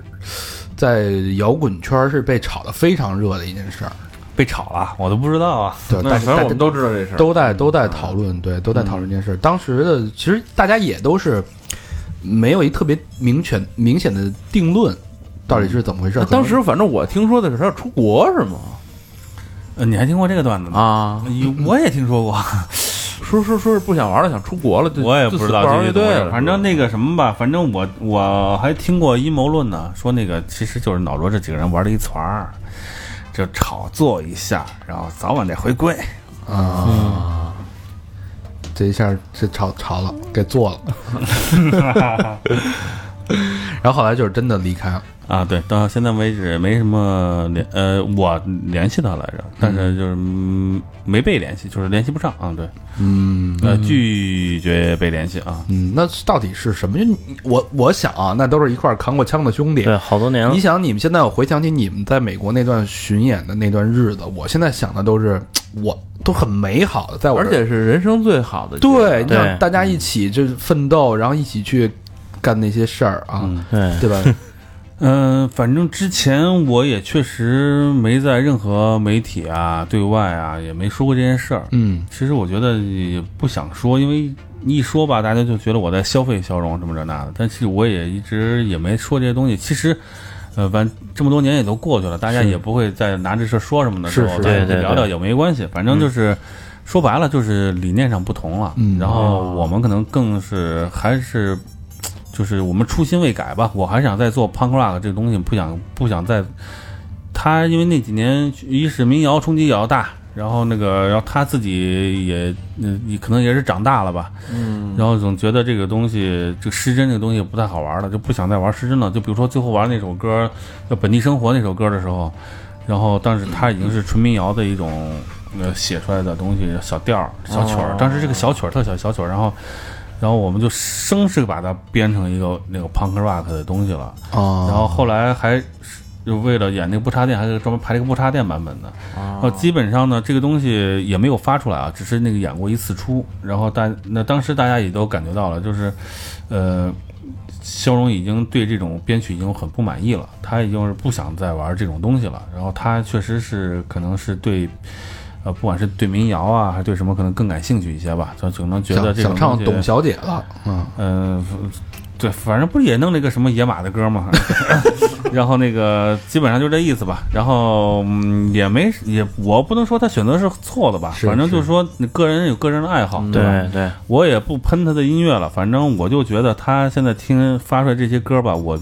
在摇滚圈是被炒得非常热的一件事儿，被炒了，我都不知道啊。对，那大家反正我们都知道这事儿。都在都在讨论，对，都在讨论这件事儿。当时的其实大家也都是没有一特别明确明显的定论，到底是怎么回事当时反正我听说的是他要出国是吗？呃，你还听过这个段子吗？啊，我也听说过，(laughs) 说说说是不想玩了，想出国了，就我也不知道这些东西玩乐队。反正那个什么吧，反正我我还听过阴谋论呢，说那个其实就是脑罗这几个人玩了一团儿，就炒作一下，然后早晚得回归。啊，这一下这炒炒了，给做了。(laughs) (laughs) 然后后来就是真的离开了，啊，对，到现在为止没什么联，呃，我联系他来着，但是就是、嗯没被联系，就是联系不上啊，对，嗯呃，拒绝被联系啊，嗯，那到底是什么？我我想啊，那都是一块儿扛过枪的兄弟。对，好多年了你，想，你们现在我回想起你们在美国那段巡演的那段日子，我现在想的都是，我都很美好的，在我这而且是人生最好的阶对，段你想对大家一起就是奋斗，然后一起去干那些事儿啊，嗯对，对吧？(laughs) 嗯、反正之前我也确实没在任何媒体啊、对外啊也没说过这件事儿。嗯其实我觉得也不想说，因为一说吧，大家就觉得我在消费消融什么这那的。但其实我也一直也没说这些东西。其实，呃，反这么多年也都过去了，大家也不会再拿这事儿说什么的时候，是是大家对对聊聊也没关系。反正就是、说白了，就是理念上不同了。嗯然后我们可能更是还是。就是我们初心未改吧，我还想再做 punk rock 这个东西，不想不想再。他因为那几年一是民谣冲击比较大，然后那个，然后他自己也，嗯，也可能也是长大了吧，嗯，然后总觉得这个东西，这个失真这个东西不太好玩了，就不想再玩失真了。就比如说最后玩那首歌叫《本地生活》那首歌的时候，然后当时他已经是纯民谣的一种呃写出来的东西，小调、小曲儿哦。当时这个小曲儿特小小曲儿，然后然后我们就生是把它编成一个那个 punk rock 的东西了。啊，然后后来还就为了演那个不插电，还是专门排了一个不插电版本的。然后基本上呢，这个东西也没有发出来啊，只是那个演过一次出。然后大那当时大家也都感觉到了，就是呃，肖荣已经对这种编曲已经很不满意了，他已经是不想再玩这种东西了。然后他确实是可能是对。呃，不管是对民谣啊，还是对什么，可能更感兴趣一些吧，就可能觉得想想这种东西唱董小姐了，嗯嗯，对，反正不是也弄了一个什么野马的歌嘛，(laughs) 然后那个基本上就这意思吧。然后嗯，也没也，我不能说他选择是错的吧，反正就是说你个人有个人的爱好，对吧？对对，我也不喷他的音乐了，反正我就觉得他现在听发出来这些歌吧，我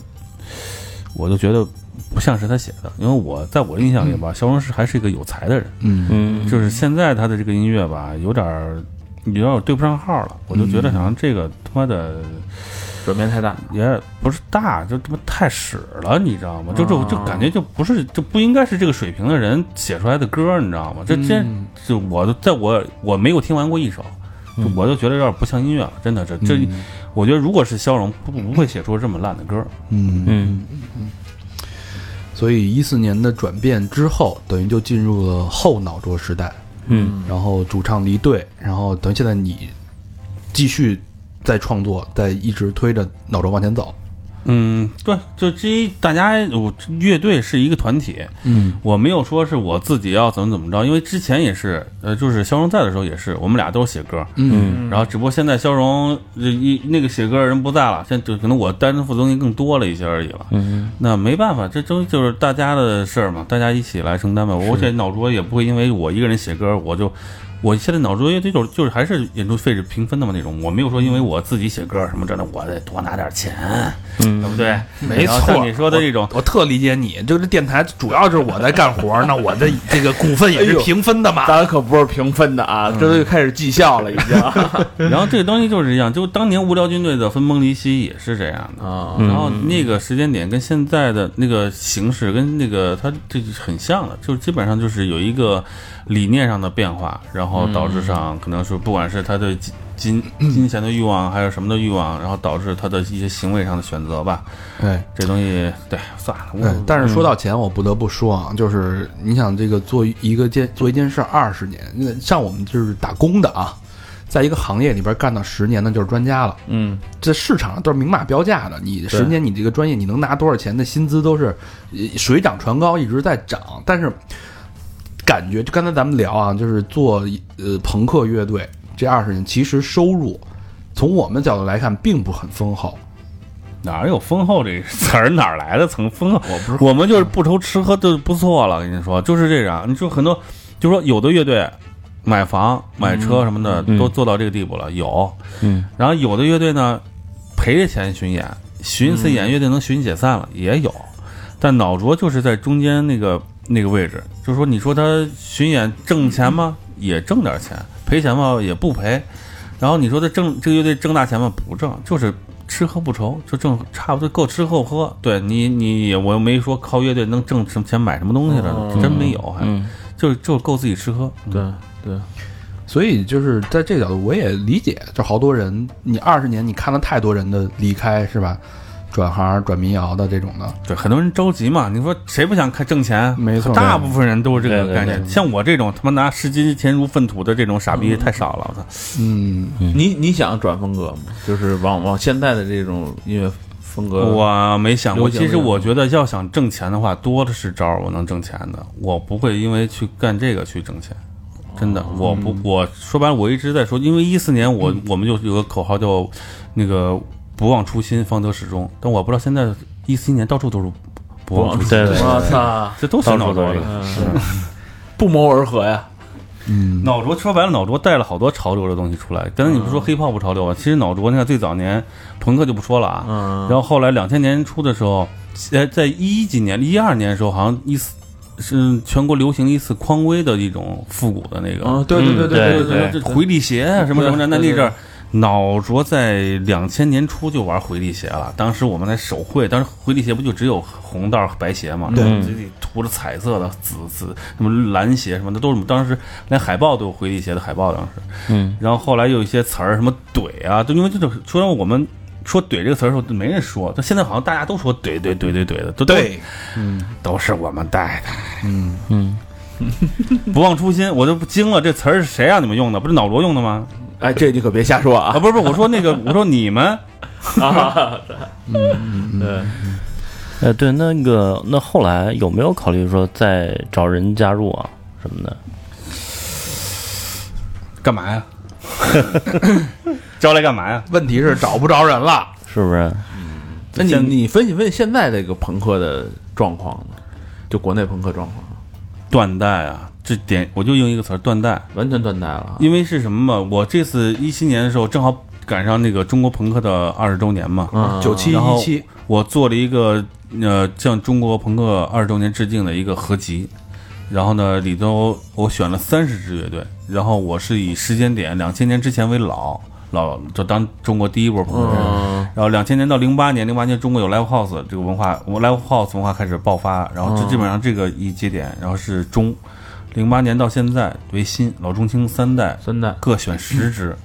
我就觉得不像是他写的，因为我在我印象里吧，肖荣是还是一个有才的人。嗯嗯，就是现在他的这个音乐吧，有点儿有点儿对不上号了。我就觉得好像这个他妈的转变太大，也不是大，就他妈太屎了，你知道吗？就就啊就感觉就不是就不应该是这个水平的人写出来的歌，你知道吗？这这嗯就我都在我我没有听完过一首。就我就觉得有点不像音乐了，真的，这这，我觉得如果是肖荣，不不会写出这么烂的歌。嗯嗯嗯所以一四年的转变之后，等于就进入了后脑浊时代。嗯然后主唱离队，然后等于现在你继续在创作，在一直推着脑浊往前走。嗯，对，就这一大家我乐队是一个团体，嗯我没有说是我自己要怎么怎么着，因为之前也是，呃，就是肖荣在的时候也是，我们俩都是写歌，嗯然后只不过现在肖荣呃一那个写歌的人不在了，现在就可能我担负的东西更多了一些而已了。嗯那没办法，这都就是大家的事儿嘛，大家一起来承担吧。我现在脑浊也不会因为我一个人写歌，我就。我现在脑浊乐队就是就是还是演出费是平分的嘛那种，我没有说因为我自己写歌什么这的，我得多拿点钱，嗯对嗯不对？没错你说的这种，我特理解你，就是电台主要就是我在干活，那我的这个股份也是 (laughs) 平分的嘛。咱可不是平分的啊，这都开始绩效了已经 (laughs) 然后这个东西就是这样，就当年无聊军队的分崩离析也是这样的。啊。然后那个时间点跟现在的那个形式跟那个它这是很像的，就基本上就是有一个理念上的变化，然后导致上可能是不管是他对金金金钱的欲望，还有什么的欲望，然后导致他的一些行为上的选择吧。对，这东西对算了，我嗯，但是说到钱，我不得不说啊，就是你想这个做一个件做一件事二十年，那像我们就是打工的啊，在一个行业里边干到十年的就是专家了。嗯，这市场上都是明码标价的，你十年你这个专业你能拿多少钱的薪资都是呃水涨船高，一直在涨。但是感觉就刚才咱们聊啊，就是做呃朋克乐队这二十年，其实收入从我们角度来看并不很丰厚。哪有丰厚这个词儿？哪儿来的层丰厚？我不是，(laughs) 我们就是不愁吃喝就不错了。跟你说，就是这样。你说很多，就说有的乐队买房、买车什么的、嗯都做到这个地步了，有。嗯然后有的乐队呢，赔着钱巡演，巡一次演乐队能巡解散了，也有。但脑浊就是在中间那个那个位置，就是说，你说他巡演挣钱吗？也挣点钱，赔钱吗？也不赔。然后你说他挣这个乐队挣大钱吗？不挣，就是吃喝不愁，就挣差不多够吃够喝。对你，你也我又没说靠乐队能挣什么钱买什么东西了，嗯真没有，还、嗯就就够自己吃喝。对对，所以就是在这个角度，我也理解，就好多人，你二十年你看了太多人的离开，是吧？转行转民谣的这种的，对，很多人着急嘛。你说谁不想看挣钱？没错大部分人都是这个对对概念。对像我这种他妈拿视金钱如粪土的这种傻逼太少了。我操！嗯，你你想转风格吗？就是往往现在的这种音乐风格，我没想过，其实我觉得要想挣钱的话，多的是招儿，我能挣钱的。我不会因为去干这个去挣钱，真的，我不，我说白了，我一直在说，因为一四年我我们就有个口号叫那个不忘初心，方得始终。但我不知道现在一四年到处都是不忘初心，我操，这都是脑浊的是。嗯，不谋而合呀。嗯，脑浊说白了，脑浊带了好多潮流的东西出来。刚才你不是说黑炮不潮流啊？其实脑浊，你看最早年朋克就不说了啊，嗯，然后后来两千年初的时候，呃，在一几年、一二年的时候，好像一次是全国流行一次匡威的一种复古的那个，啊，对对对对对对这回力鞋啊什么什么的。那那阵儿，脑浊在两千年初就玩回力鞋了。当时我们在手绘，当时回力鞋不就只有红道白鞋嘛？对自己涂着彩色的紫紫什么蓝鞋什么的，都是当时连海报都有回力鞋的海报，当时。嗯然后后来有一些词儿，什么怼啊，都因为这种虽然我们说怼这个词儿的时候，没人说，但现在好像大家都说怼怼怼怼怼的，都对，嗯，都是我们带的。嗯，嗯，(laughs) 不忘初心，我都不惊了，这词儿是谁让你们用的？不是脑浊用的吗？哎，这你可别瞎说啊，啊！不是不是，我说那个，我说你们 (laughs) 啊，对，呃对，那个那后来有没有考虑说再找人加入啊什么的？(laughs) 干嘛呀？(laughs) 招来干嘛呀？问题是找不着人了。是不是？那你你分析分析现在这个朋克的状况呢？就国内朋克状况，断代啊！这点我就用一个词儿，断代。完全断代了啊。因为是什么嘛？我这次一七年的时候，正好赶上那个中国朋克的二十周年嘛。嗯，九七一七，我做了一个呃向中国朋克二十周年致敬的一个合集，然后呢里头我选了三十支乐队，然后我是以时间点两千年之前为老老就当中国第一波朋克然后两千年到零八年，零八年中国有 live house 这个文化，我 live house 文化开始爆发，然后这嗯基本上这个一节点，然后是中，零八年到现在为新，老中青三代三代，各选十支，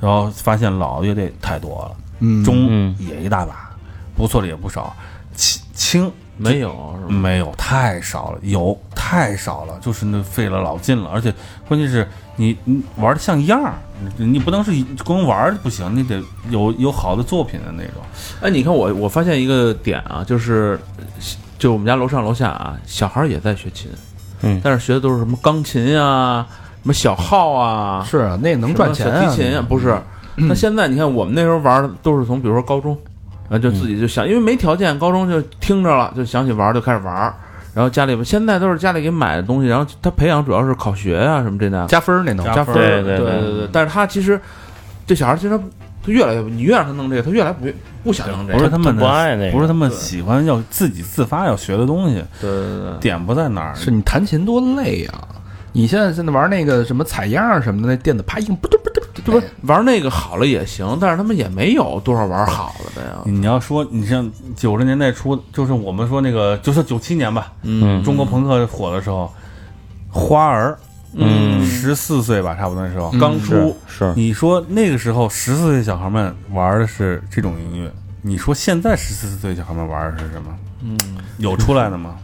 然后发现老乐队太多了，嗯，中嗯也一大把，不错的也不少，轻轻没有是吧？没有，太少了，有太少了，就是那费了老劲了，而且关键是你你玩的像样儿，你你不能是光玩不行，你得有有好的作品的那种。哎，你看我我发现一个点啊，就是就我们家楼上楼下啊，小孩儿也在学琴，嗯。但是学的都是什么钢琴啊，什么小号啊，是啊，那能赚钱啊小提琴啊，不是？那现在你看我们那时候玩的都是从比如说高中，啊，就自己就想，因为没条件，高中就听着了，就想起玩就开始玩，然后家里现在都是家里给买的东西，然后他培养主要是考学啊什么这那。加分儿那能加加分儿，对对对。对对对。但是他其实这小孩其实他他越来越，你越让他弄这个，他越来不不想弄这个。不是他们不爱那个不是他们喜欢要自己自发要学的东西，对对对，点不在哪儿。是你弹琴多累呀、你现在现在玩那个什么采样什么的，那电子啪一不嘟不嘟，这不是玩那个好了也行，但是他们也没有多少玩好了的呀。你要说你像九十年代初，就是我们说那个，就说九七年吧，嗯中国朋克火的时候，花儿嗯。十四岁吧，差不多那时候。嗯。刚出。是你说那个时候十四岁小孩们玩的是这种音乐，你说现在十四岁小孩们玩的是什么？嗯，有出来的吗？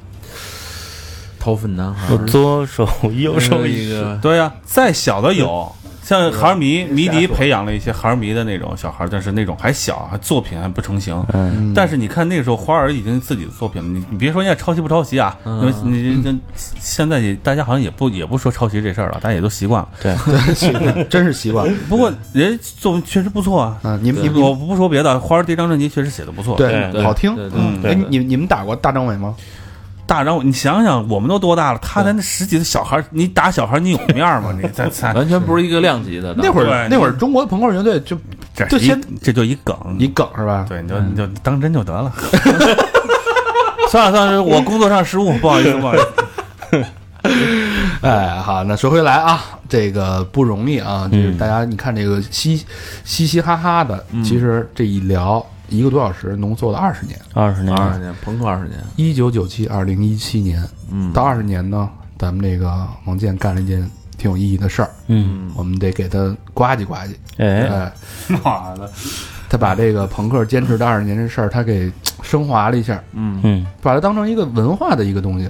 掏粪男孩。我左手右手一一个对呀、再小的有，像孩儿迷迷笛培养了一些孩儿迷的那种小孩儿，但是那种还小，还作品还不成型。嗯但是你看那个时候，花儿已经自己的作品了。你你别说人家抄袭不抄袭啊，因为你这现在也大家好像也不也不说抄袭这事儿了，大家也都习惯了。对，真是习惯。不过人家作品确实不错啊。啊，你们你们我不说别的，花儿这张专辑确实写的不错。对对好听。嗯哎，你你们打过大张伟吗？大张伟，你想想，我们都多大了？他才那十几岁小孩，你打小孩，你有面吗？你 (laughs) 完全不是一个量级的。那会儿对那会儿中国的朋克乐队就这就先这就一梗，一梗是吧？对，你就你就当真就得了。(laughs) 算了算了，我工作上失误，不好意思，不好意思。(laughs) 哎，好，那说回来啊，这个不容易啊，就是嗯大家你看这个嘻嘻嘻哈哈的，其实这一聊一个多小时，浓缩了二十年，二十年。二十年朋克二十年，一九九七二零一七年。嗯，到二十年呢，咱们这个王健干了一件挺有意义的事儿，嗯。我们得给他呱唧呱唧。哎。哎，(laughs) 妈的，他把这个朋克坚持的二十年这事儿，他给升华了一下，嗯。嗯。把它当成一个文化的一个东西，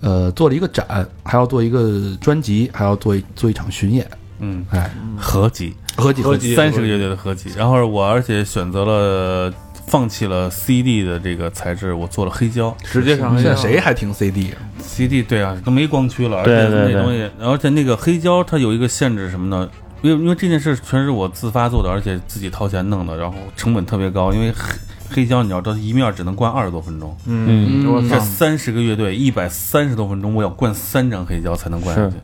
呃，做了一个展，还要做一个专辑，还要做一做一场巡演，嗯，哎，合集，合集合集，三十个乐队的合集。然后我而且选择了放弃了 CD 的这个材质，我做了黑胶。直接上现在谁还听 CD 啊？CD 对啊，都没光驱了，而且那东西，而且那个黑胶它有一个限制什么呢？因为因为这件事全是我自发做的，而且自己掏钱弄的，然后成本特别高。因为黑黑胶你要知道一面只能灌二十多分钟，嗯我操，这三十个乐队一百三十多分钟，我要灌三张黑胶才能灌下去。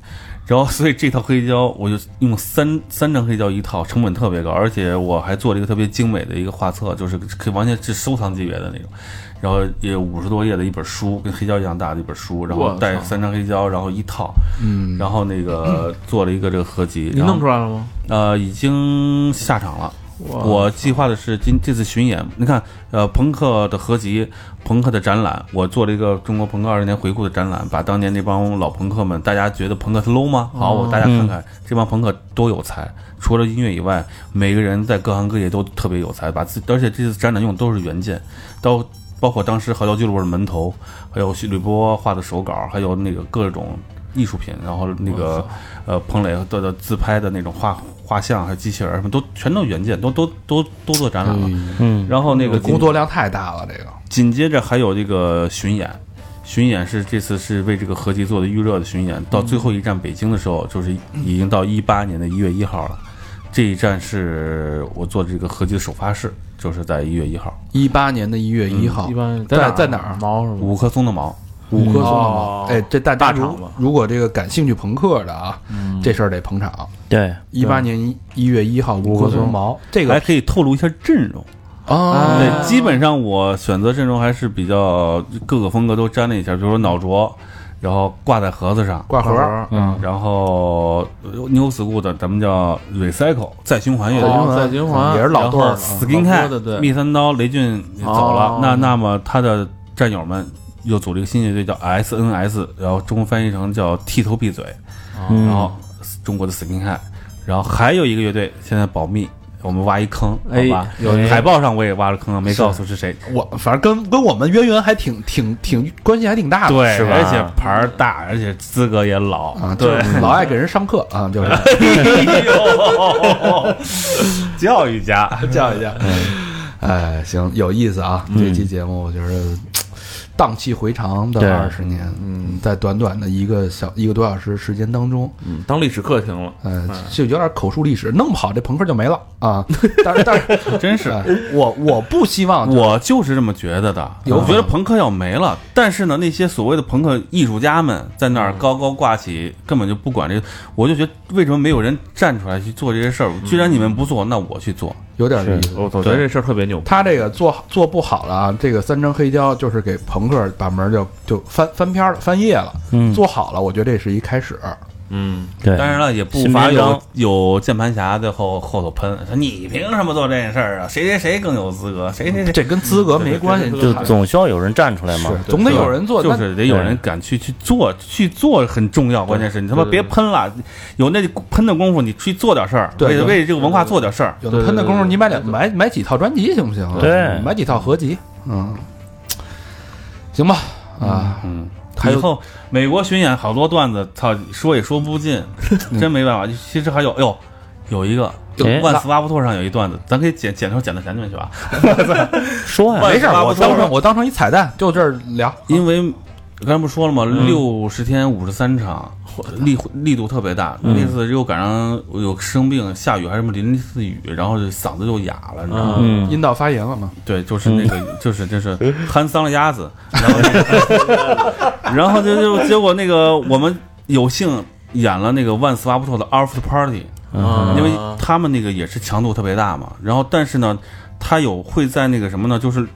然后，所以这套黑胶我就用三三张黑胶一套，成本特别高，而且我还做了一个特别精美的一个画册，就是可以完全是收藏级别的那种。然后也五十多页的一本书，跟黑胶一样大的一本书，然后带三张黑胶，然后一套，嗯，然后那个 (clears throat) 做了一个这个合集。你弄出？来了吗？呃，已经下场了。哇我计划的是今这次巡演，你看，呃，朋克的合集，朋克的展览，我做了一个中国朋克二十年回顾的展览，把当年那帮老朋克们，大家觉得朋克是 low 吗？好，我大家看看这帮朋克多有才，除了音乐以外，每个人在各行各业都特别有才，把自而且这次展览用的都是原件，都包括当时嚎叫俱乐部的门头，还有吕波画的手稿，还有那个各种艺术品，然后那个呃彭磊的的自拍的那种画画像，还有机器人什么都全都原件，都都都都做展览了。嗯。然后那个工作量太大了，这个。紧接着还有这个巡演，巡演是这次是为这个合集做的预热的巡演，到最后一站北京的时候，就是已经到一八年的一月一号了。这一站是我做这个合集的首发式，就是在一月一号，一八年的一月一号。一，般在在哪儿？毛是吗？五棵松的毛。五棵松的。哎，这大家如大场吧如果这个感兴趣朋克的啊，这事儿得捧场。对，一八年一一月一号，五棵松毛，这个还可以透露一下阵容。啊，哎对，基本上我选择阵容还是比较各个风格都沾了一下，比如说脑浊，然后挂在盒子上，挂盒。儿，嗯，然后 New School 的咱们叫 Recycle 再循环乐队，哦再循环。也是老队儿了。啊。Skin 老 Cat 多的对。密三刀雷俊走了，哦。那那么他的战友们又组了一个新乐队叫 SNS，然后中文翻译成叫剃头闭嘴，嗯然后中国的 Skin Cat，然后还有一个乐队现在保密，我们挖一坑，好哎吧？有海报上我也挖了坑，没告诉是谁。我反正跟跟我们渊源还挺挺挺关系还挺大的，对，是吧而且牌儿大，而且资格也老啊，对老爱给人上课啊，(laughs) 就是教育家。(laughs) 教育家。哎，行，有意思啊！这期节目我觉得荡气回肠的二十年，嗯，在短短的一个小一个多小时时间当中，嗯，当历史课听了，呃，就有点口述历史，弄不好这朋克就没了啊！(laughs) 但是但是，真是哎我我不希望我就是这么觉得的。我觉得朋克要没了，但是呢，那些所谓的朋克艺术家们在那儿高高挂起，根本就不管这。我就觉得为什么没有人站出来去做这些事儿？既然你们不做，那我去做。有点意思。我总觉得这事儿特别牛。他这个做做不好了啊，这个三张黑胶就是给朋克把门就就翻翻篇了，翻页了。嗯，做好了，我觉得这是一开始。嗯，对，当然了，也不乏有有键盘侠在后后头喷，说你凭什么做这件事儿啊？谁谁谁更有资格？谁谁谁这跟资格没关系，就总需要有人站出来嘛。总得有人做。就是得有人敢去去做，去做很重要。关键是你他妈别喷了，有那喷的功夫，你去做点事儿，为为这个文化做点事儿。有的喷的功夫，你买两买买几套专辑行不行啊？对买几套合集，嗯，行吧，啊，嗯，以后美国巡演好多段子，操，说也说不尽，(laughs) 真没办法。其实还有，哎呦，有一个。万斯拉布托上有一段子，咱可以剪剪头剪到前面去吧，(laughs) 说呀，没事儿，我当成我当成一彩蛋，就这儿聊。因为刚才不说了吗？六十天五十三场，力力度特别大。那次又赶上有生病，下雨还是什么淋漓似雨，然后就嗓子就哑了，你知道吗？嗯，阴道发炎了嘛？对，就是那个，(laughs) 就是就是憨桑了鸭子，(laughs) 然后就就结果那个我们有幸演了那个万斯巴布托的 After Party，嗯因为他们那个也是强度特别大嘛。然后但是呢，他有会在那个什么呢，就是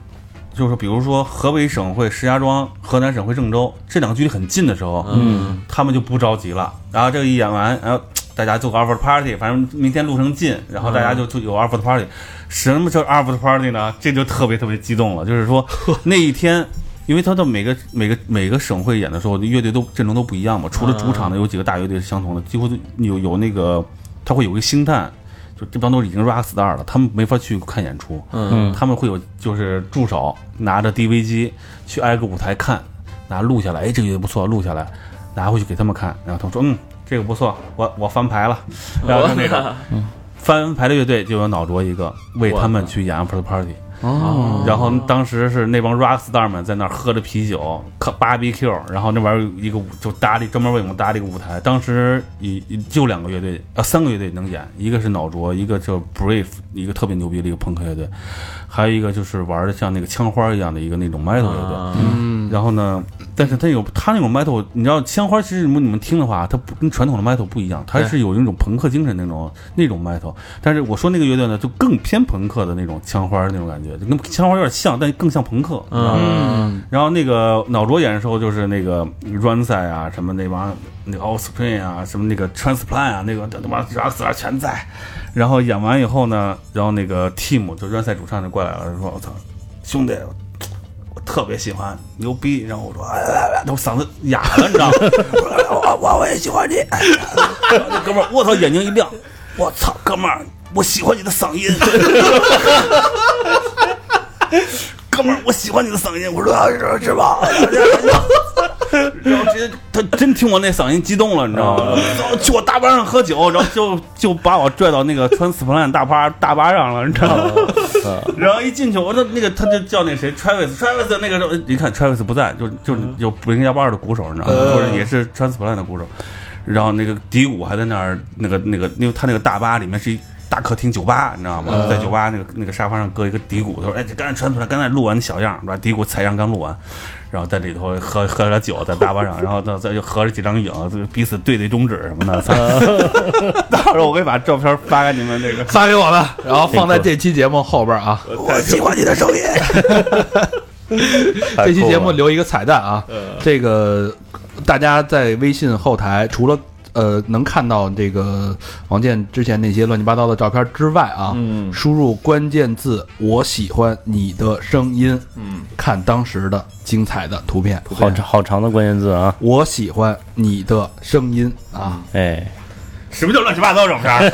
就是比如说河北省会石家庄、河南省会郑州这两个距离很近的时候，嗯，他们就不着急了。然后这个一演完，然后大家做个 after party，反正明天路程近，然后大家就就有 after party。什么叫 after party 呢？这就特别特别激动了，就是说 (laughs) 那一天。因为他的每个每个每个省会演的时候，乐队都阵容都不一样嘛。除了主场的有几个大乐队是相同的，几乎都有有那个他会有一个星探，就这帮都是已经 rock star 了，他们没法去看演出。嗯。他们会有就是助手拿着 DV 机去挨个舞台看，拿录下来，哎，这个乐队不错，录下来，拿回去给他们看，然后他们说，嗯，这个不错，我我翻牌了，然后那个 (laughs) 翻牌的乐队就有脑浊一个，为他们去演 After Party。哦，然后当时是那帮 rock star 们在那儿喝着啤酒，可 barbecue，然后那玩意儿有一个舞就搭了一专门为我们搭了一个舞台。当时一就两个乐队，呃，三个乐队能演，一个是脑浊，一个叫 Brave，一个特别牛逼的一个朋克乐队，还有一个就是玩的像那个枪花一样的一个那种 metal 乐队。嗯，然后呢，但是它有它那种 metal，你知道枪花其实你们你们听的话，它不跟传统的 metal 不一样，它是有那种朋克精神那种那种 metal。但是我说那个乐队呢，就更偏朋克的那种枪花那种感觉，就跟枪花有点像，但更像朋克。知道吗嗯然后那个脑浊演的时候，就是那个 Runza 啊，什么那帮那个 Offspring 啊，什么那个 Transplant 啊，那个他妈 Rockstar 全在。然后演完以后呢，然后那个 Team 就 Runza 主唱就过来了，说：“我操，兄弟，我特别喜欢，牛逼。”然后我说：“哎都嗓子哑了，你知道吗？(laughs) 我我我我也喜欢你。哎”然后那哥们儿，我操，眼睛一亮，我操，哥们儿，我喜欢你的嗓音。哥们儿，我喜欢你的嗓音。(laughs) 我说啊，是是吧？(laughs) 然后直接他真听我那嗓音激动了，你知道吗？然后去我大巴上喝酒，然后就就把我拽到那个穿 Splan 大巴大巴上了，你知道吗？然后一进去，我说那个他就叫那谁 Travis，Travis 那个时候一看 Travis 不在，就就就不零幺八二的鼓手，你知道吗？或者也是 Transplant 的鼓手。然后那个底鼓还在那儿，那个那个，因为他那个大巴里面是一大客厅酒吧，你知道吗？在酒吧那个那个沙发上搁一个底鼓，他说：“哎，这刚才传出来，刚才录完小样，把底鼓采样刚录完，然后在里头 (laughs) 喝喝了点酒，在大巴上，(laughs) 然后再再就合着几张影，这个彼此对对中指什么的。操 (laughs) 到时候我会把照片发给你们，那个发给我们，然后放在这期节目后边啊。我喜欢你的声音。这期节目留一个彩蛋啊，这个大家在微信后台除了呃能看到这个王健之前那些乱七八糟的照片之外啊，嗯输入关键字“我喜欢你的声音”，嗯，看当时的精彩的图片。好长好长的关键字啊！我喜欢你的声音啊！哎，什么叫乱七八糟照片？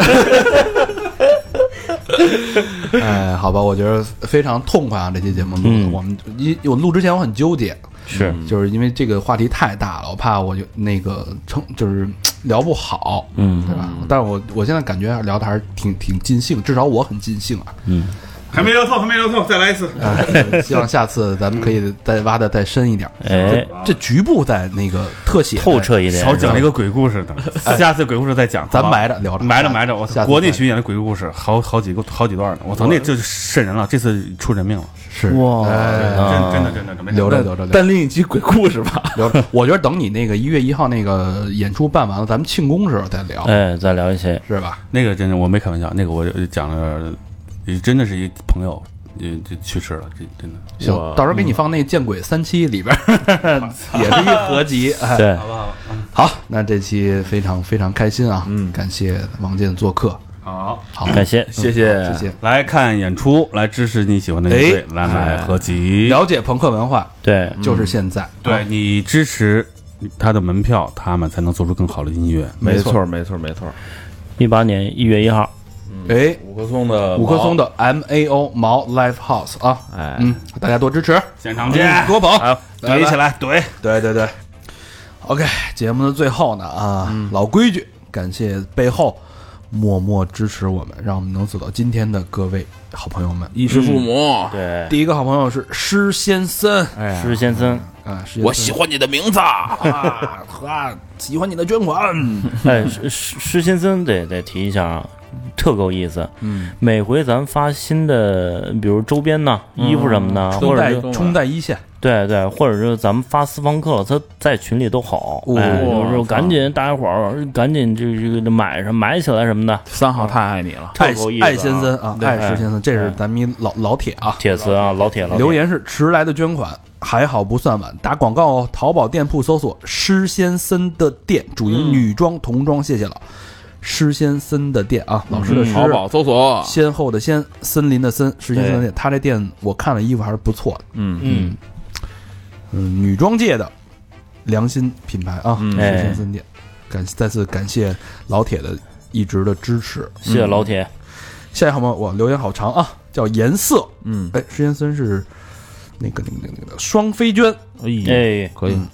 (laughs) 哎，好吧，我觉得非常痛快啊！这期节目录，嗯我们一我录之前我很纠结，是，就是因为这个话题太大了，我怕我就那个成就是聊不好，嗯对吧？但是我我现在感觉聊的还是挺挺尽兴，至少我很尽兴啊！嗯，还没聊透，还没聊透，再来一次。哎 (laughs) 希望下次咱们可以再挖的再深一点，哎，这局部在那个特写透彻一点，少讲一个鬼故事的，下次鬼故事再讲。咱埋着聊着，埋着埋着，我！下次国内巡演的鬼故事好好几个好几段呢，我操，那这就瘆人了，这次出人命了，是哇哎真真的真的真的留着留着留着单拎一集鬼故事吧。(laughs) 留着。我觉得等你那个一月一号那个演出办完了，咱们庆功时候再聊，哎，再聊一些，是吧？那个真的我没开玩笑，那个我讲了，真的是一朋友，呃，就去世了，这真的。行，到时候给你放那《见鬼三期》里边儿，(laughs) 也是一合集。哎，对，好不好？好，那这期非常非常开心啊！嗯感谢王健做客，好，好，感谢，谢谢，谢谢。来看演出，来支持你喜欢的乐队，来买合集。了解朋克文化。对，就是现在，对你支持他的门票，他们才能做出更好的音乐。没错，没错，没错。一八年一月一号，哎，五棵松的五棵松，的 M A O 毛 Live House 啊，哎，嗯，大家多支持，现场见，多捧，怼起来，怼。对对对。OK，节目的最后呢啊，嗯。老规矩，感谢背后默默支持我们，让我们能走到今天的各位好朋友们。衣食父母，对，第一个好朋友是施先森哎，施先森，啊，我喜欢你的名字，啊和，喜欢你的捐款，(laughs) 哎，施施施先森得得提一下啊，特够意思。嗯，每回咱发新的，比如周边呐、衣服什么的，或者是冲在一线，对对，或者是咱们发私房课，他在群里都好，哦哎，就是赶紧大家伙儿赶紧这这个买上买起来什么的，三号太爱你了，太够意思啊爱先生啊，对。爱施先生，这是哎咱们一老老铁啊。铁瓷啊，老铁了留言是迟来的捐款，还好不算晚。打广告哦，淘宝店铺搜索“施先生的店”，主营女装、童装，谢谢了。施先森的店啊，老师的施，淘宝搜索，先后的先，森林的森，施先森的店。他这店我看了衣服还是不错的，嗯嗯，嗯，女装界的良心品牌啊，嗯。施哎先生店。感再次感谢老铁的一直的支持。谢谢老铁，下一好吗？我留言好长啊，叫颜色。嗯，哎，施先森是那个那个那个那个双飞娟。哎。可以。嗯，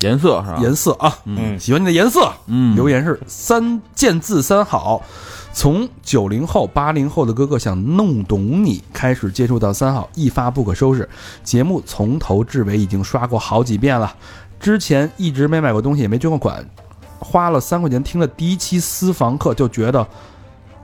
颜色是吧？颜色啊，嗯，喜欢你的颜色。嗯，留言是三见字三好，从九零后、八零后的哥哥想弄懂你开始接触到三好，一发不可收拾。节目从头至尾已经刷过好几遍了，之前一直没买过东西，也没捐过款，花了三块钱听了第一期私房课，就觉得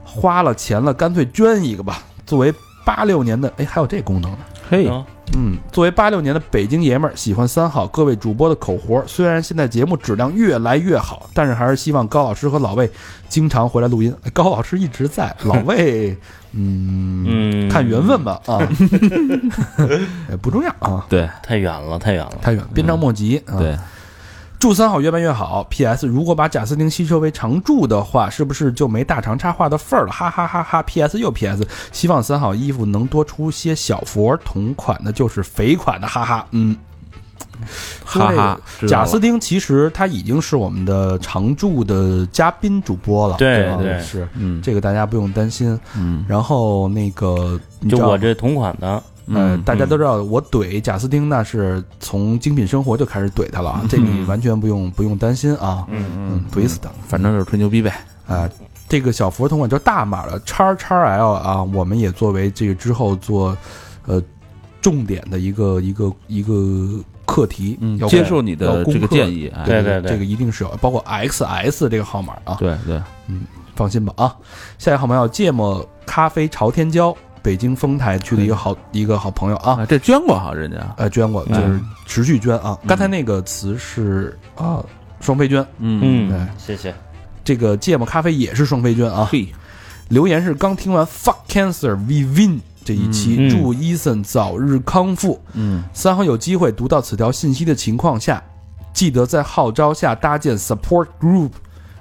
花了钱了，干脆捐一个吧。作为八六年的，哎，还有这功能呢。嘿，啊嗯，作为八六年的北京爷们儿，喜欢三好各位主播的口活。虽然现在节目质量越来越好，但是还是希望高老师和老魏经常回来录音。哎高老师一直在，(laughs) 老魏，嗯，嗯，看缘分吧啊，(laughs) 哎不重要啊，对太远了，太远了，太远，鞭长莫及啊。对，祝三好越办越好。P.S. 如果把贾斯汀吸收为常驻的话，是不是就没大长插画的份儿了？哈哈哈哈！P.S. 又 P.S. 希望三好衣服能多出些小佛，同款的就是肥款的，哈哈。嗯，哈哈，贾斯汀其实他已经是我们的常驻的嘉宾主播了，吧对对是嗯这个大家不用担心。嗯然后那个，就我这同款的，呃，嗯，大家都知道，我怼贾斯汀那是从精品生活就开始怼他了啊，这你完全不用不用担心啊，嗯嗯，怼死他，反正就是吹牛逼呗，啊。这个小佛同款就是大码的叉叉 L 啊，我们也作为这个之后做呃重点的一个一个一个课题，嗯要，接受你的这个建议，哎，对对对这个一定是有，包括 XS 这个号码啊，对对，嗯放心吧啊。下一个号码叫芥末咖啡朝天椒，北京丰台区的一个好一个好朋友啊，啊，这捐过哈，人家，呃，捐过就是持续捐啊。刚才那个词是啊双飞捐，嗯，对。嗯，谢谢，这个芥末咖啡也是双飞捐啊。嘿，留言是刚听完 Fuck Cancer We Win 这一期，嗯。祝伊森早日康复。嗯。三号有机会读到此条信息的情况下，记得在号召下搭建 support group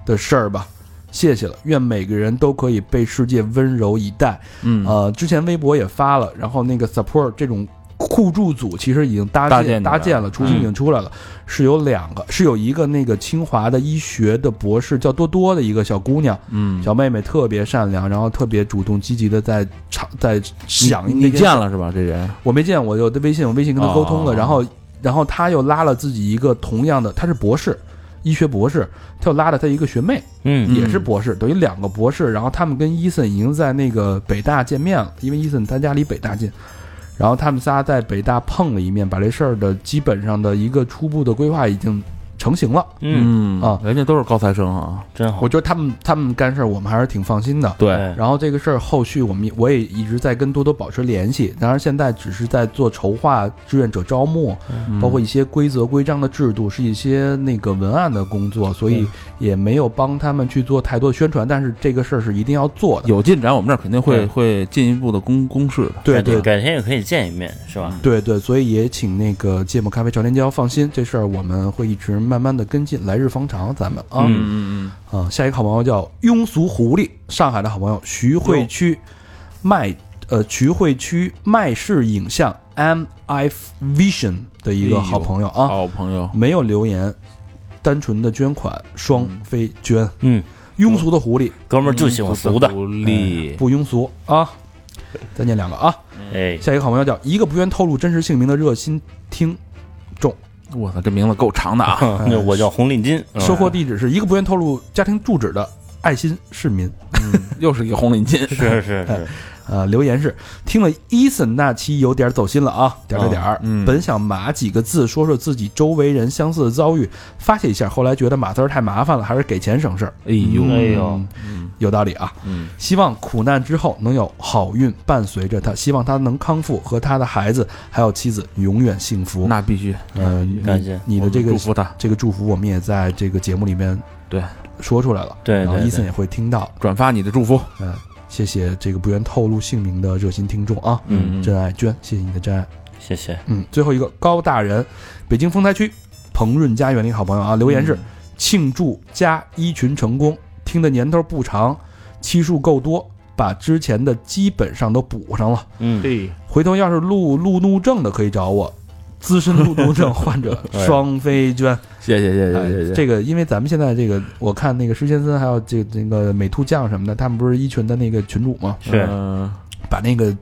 的事儿吧。谢谢了，愿每个人都可以被世界温柔以待。嗯。呃，之前微博也发了，然后那个 support 这种互助组其实已经搭建搭建搭建了，雏形已经出来了，是有两个，是有一个那个清华的医学的博士叫多多的一个小姑娘，嗯，小妹妹特别善良，然后特别主动积极的在场在想你见了是吧？这人？我没见，我有的微信，我微信跟他沟通了，哦。然后然后他又拉了自己一个同样的，他是博士，医学博士，他又拉了他一个学妹，嗯也是博士，等于两个博士，然后他们跟伊森已经在那个北大见面了，因为伊森他家离北大近。然后他们仨在北大碰了一面，把这事儿的基本上的一个初步的规划已经成型了。嗯，啊人家都是高材生啊，真好我。觉得他们他们干事儿，我们还是挺放心的。对，哎然后这个事儿后续我们也我也一直在跟多多保持联系，当然现在只是在做筹划志愿者招募，嗯包括一些规则规章的制度，是一些那个文案的工作，所以也没有帮他们去做太多宣传。但是这个事儿是一定要做的。有进展，我们这儿肯定会会进一步的公公示的。对对改天也可以见一面，是吧？对对，所以也请那个芥末咖啡朝天椒放心，这事儿我们会一直慢慢的跟进，来日方长，咱们啊。嗯嗯嗯啊，下一个好朋友叫庸俗狐狸，上海的好朋友，徐汇区麦呃徐汇区麦氏影像 MF Vision 的一个好朋友嗯，啊，好朋友，没有留言，单纯的捐款，双飞捐，嗯，庸俗的狐狸。哥们儿就喜欢俗的，狐狸，不庸俗啊。再念两个啊，哎，下一个好朋友叫一个不愿透露真实姓名的热心听众，我操，这名字够长的啊！(laughs) 那我叫红领巾，(laughs) 收货地址是一个不愿透露家庭住址的爱心市民。(laughs) 又是一个红领巾，是是是，呃，留言是听了伊森那期有点走心了啊，点儿点儿。嗯本想码几个字说说自己周围人相似的遭遇，发泄一下，后来觉得码字儿太麻烦了，还是给钱省事儿。哎呦，哎呦嗯，有道理啊。嗯，希望苦难之后能有好运伴随着他，希望他能康复，和他的孩子还有妻子永远幸福。那必须，呃，感谢你的这个祝福他，这个祝福，我们也在这个节目里面对说出来了。对对对，然后伊森也会听到。转发你的祝福。嗯、谢谢这个不愿透露姓名的热心听众啊，嗯，真爱娟，谢谢你的真爱。谢谢，嗯，最后一个高大人，北京丰台区鹏润家园的一个好朋友啊，留言是、庆祝加一群成功，听的年头不长，期数够多，把之前的基本上都补上了。嗯，对，回头要是路路怒症的可以找我，资深路怒症患者 (laughs) 哎双飞娟。谢谢谢哎谢谢谢。这个因为咱们现在这个，我看那个施先森还有这这个美兔酱什么的，他们不是一群的那个群主吗？是嗯把那个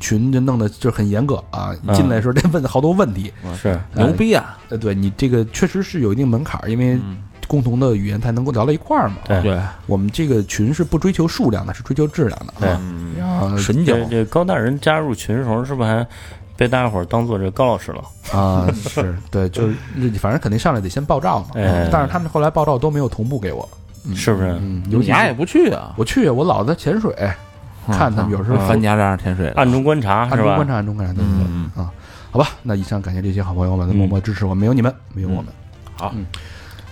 群就弄得就很严格啊，嗯进来的时候得问好多问题。是，牛逼啊！呃，对你这个确实是有一定门槛儿，因为嗯共同的语言才能够聊到一块儿嘛。对对，我们这个群是不追求数量的，是追求质量的对神交这这高大人加入群的时候，是不是还被大家伙儿当做这高老师了？啊，是对，(laughs) 就是反正肯定上来得先报照嘛。哎但是他们后来报照都没有同步给我，嗯是不是？嗯，尤其是你也不去啊？我去，我老在潜水，看他们有时候翻家这样潜水，暗中观察是吧暗中观？察，暗中观察，对对对嗯啊。好吧，那以上感谢这些好朋友们的默默支持，我们没有你们，没有我们。好嗯。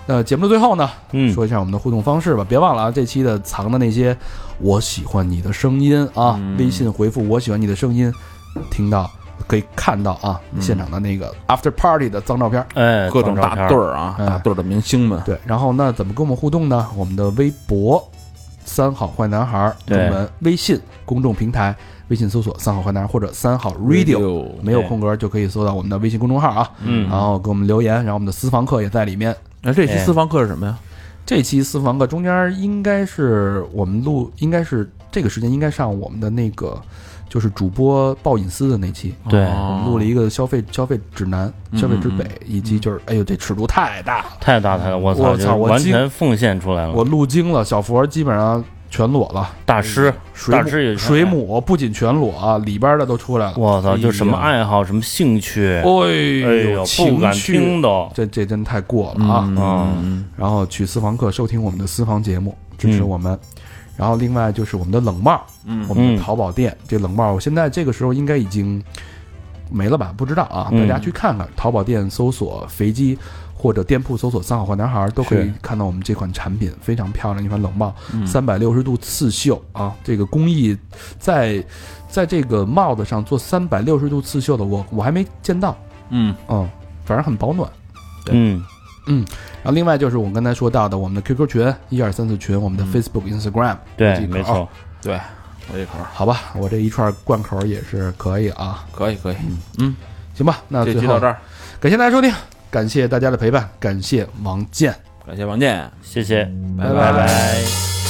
那节目的最后呢，嗯，说一下我们的互动方式吧，别忘了啊，这期的藏的那些我喜欢你的声音啊，嗯微信回复我喜欢你的声音，听到可以看到啊，现场的那个 after party 的脏照片。哎，各种大放照片队儿啊，嗯大对儿的明星们，对，然后那怎么跟我们互动呢？我们的微博“三好坏男孩”中对文，微信公众平台，微信搜索“三好坏男孩”或者“三好 radio”，没有空格就可以搜到我们的微信公众号啊。嗯然后给我们留言，然后我们的私房课也在里面。那这期哎私房课是什么呀？这期私房课中间应该是我们录，应该是这个时间应该上我们的那个就是主播报隐私的那期，对我们录了一个消费消费指南、嗯消费之北，以及就是哎呦这尺度太大了，太大太大，我操，完操我惊全奉献出来了。我录精了，小佛基本上全裸了，大师，水大师也母水母不仅全裸啊，里边的都出来了。我操，就什么哎爱好，什么兴趣，哎哎呦，不敢情趣听都。这这真太过了啊！嗯，然后去私房课收听我们的私房节目，支持嗯我们。然后另外就是我们的冷帽，嗯。我们的嗯淘宝店，这冷帽我现在这个时候应该已经没了吧？不知道啊，嗯。大家去看看淘宝店搜索肥鸡。或者店铺搜索“三好坏男孩”都可以看到我们这款产品，非常漂亮一款冷帽，嗯。三百六十度刺绣啊，这个工艺在在这个帽子上做三百六十度刺绣的，我我还没见到，嗯。嗯，反正很保暖。嗯，然后另外就是我们刚才说到的我们的 QQ 群一二三四群，我们的 Facebook、Instagram，对，没错。对，我这口。儿好吧，我这一串贯口也是可以啊。可以可以，嗯行吧，那最后这期到这儿，感谢大家收听，感谢大家的陪伴，感谢王健。感谢王健。谢谢，拜。拜拜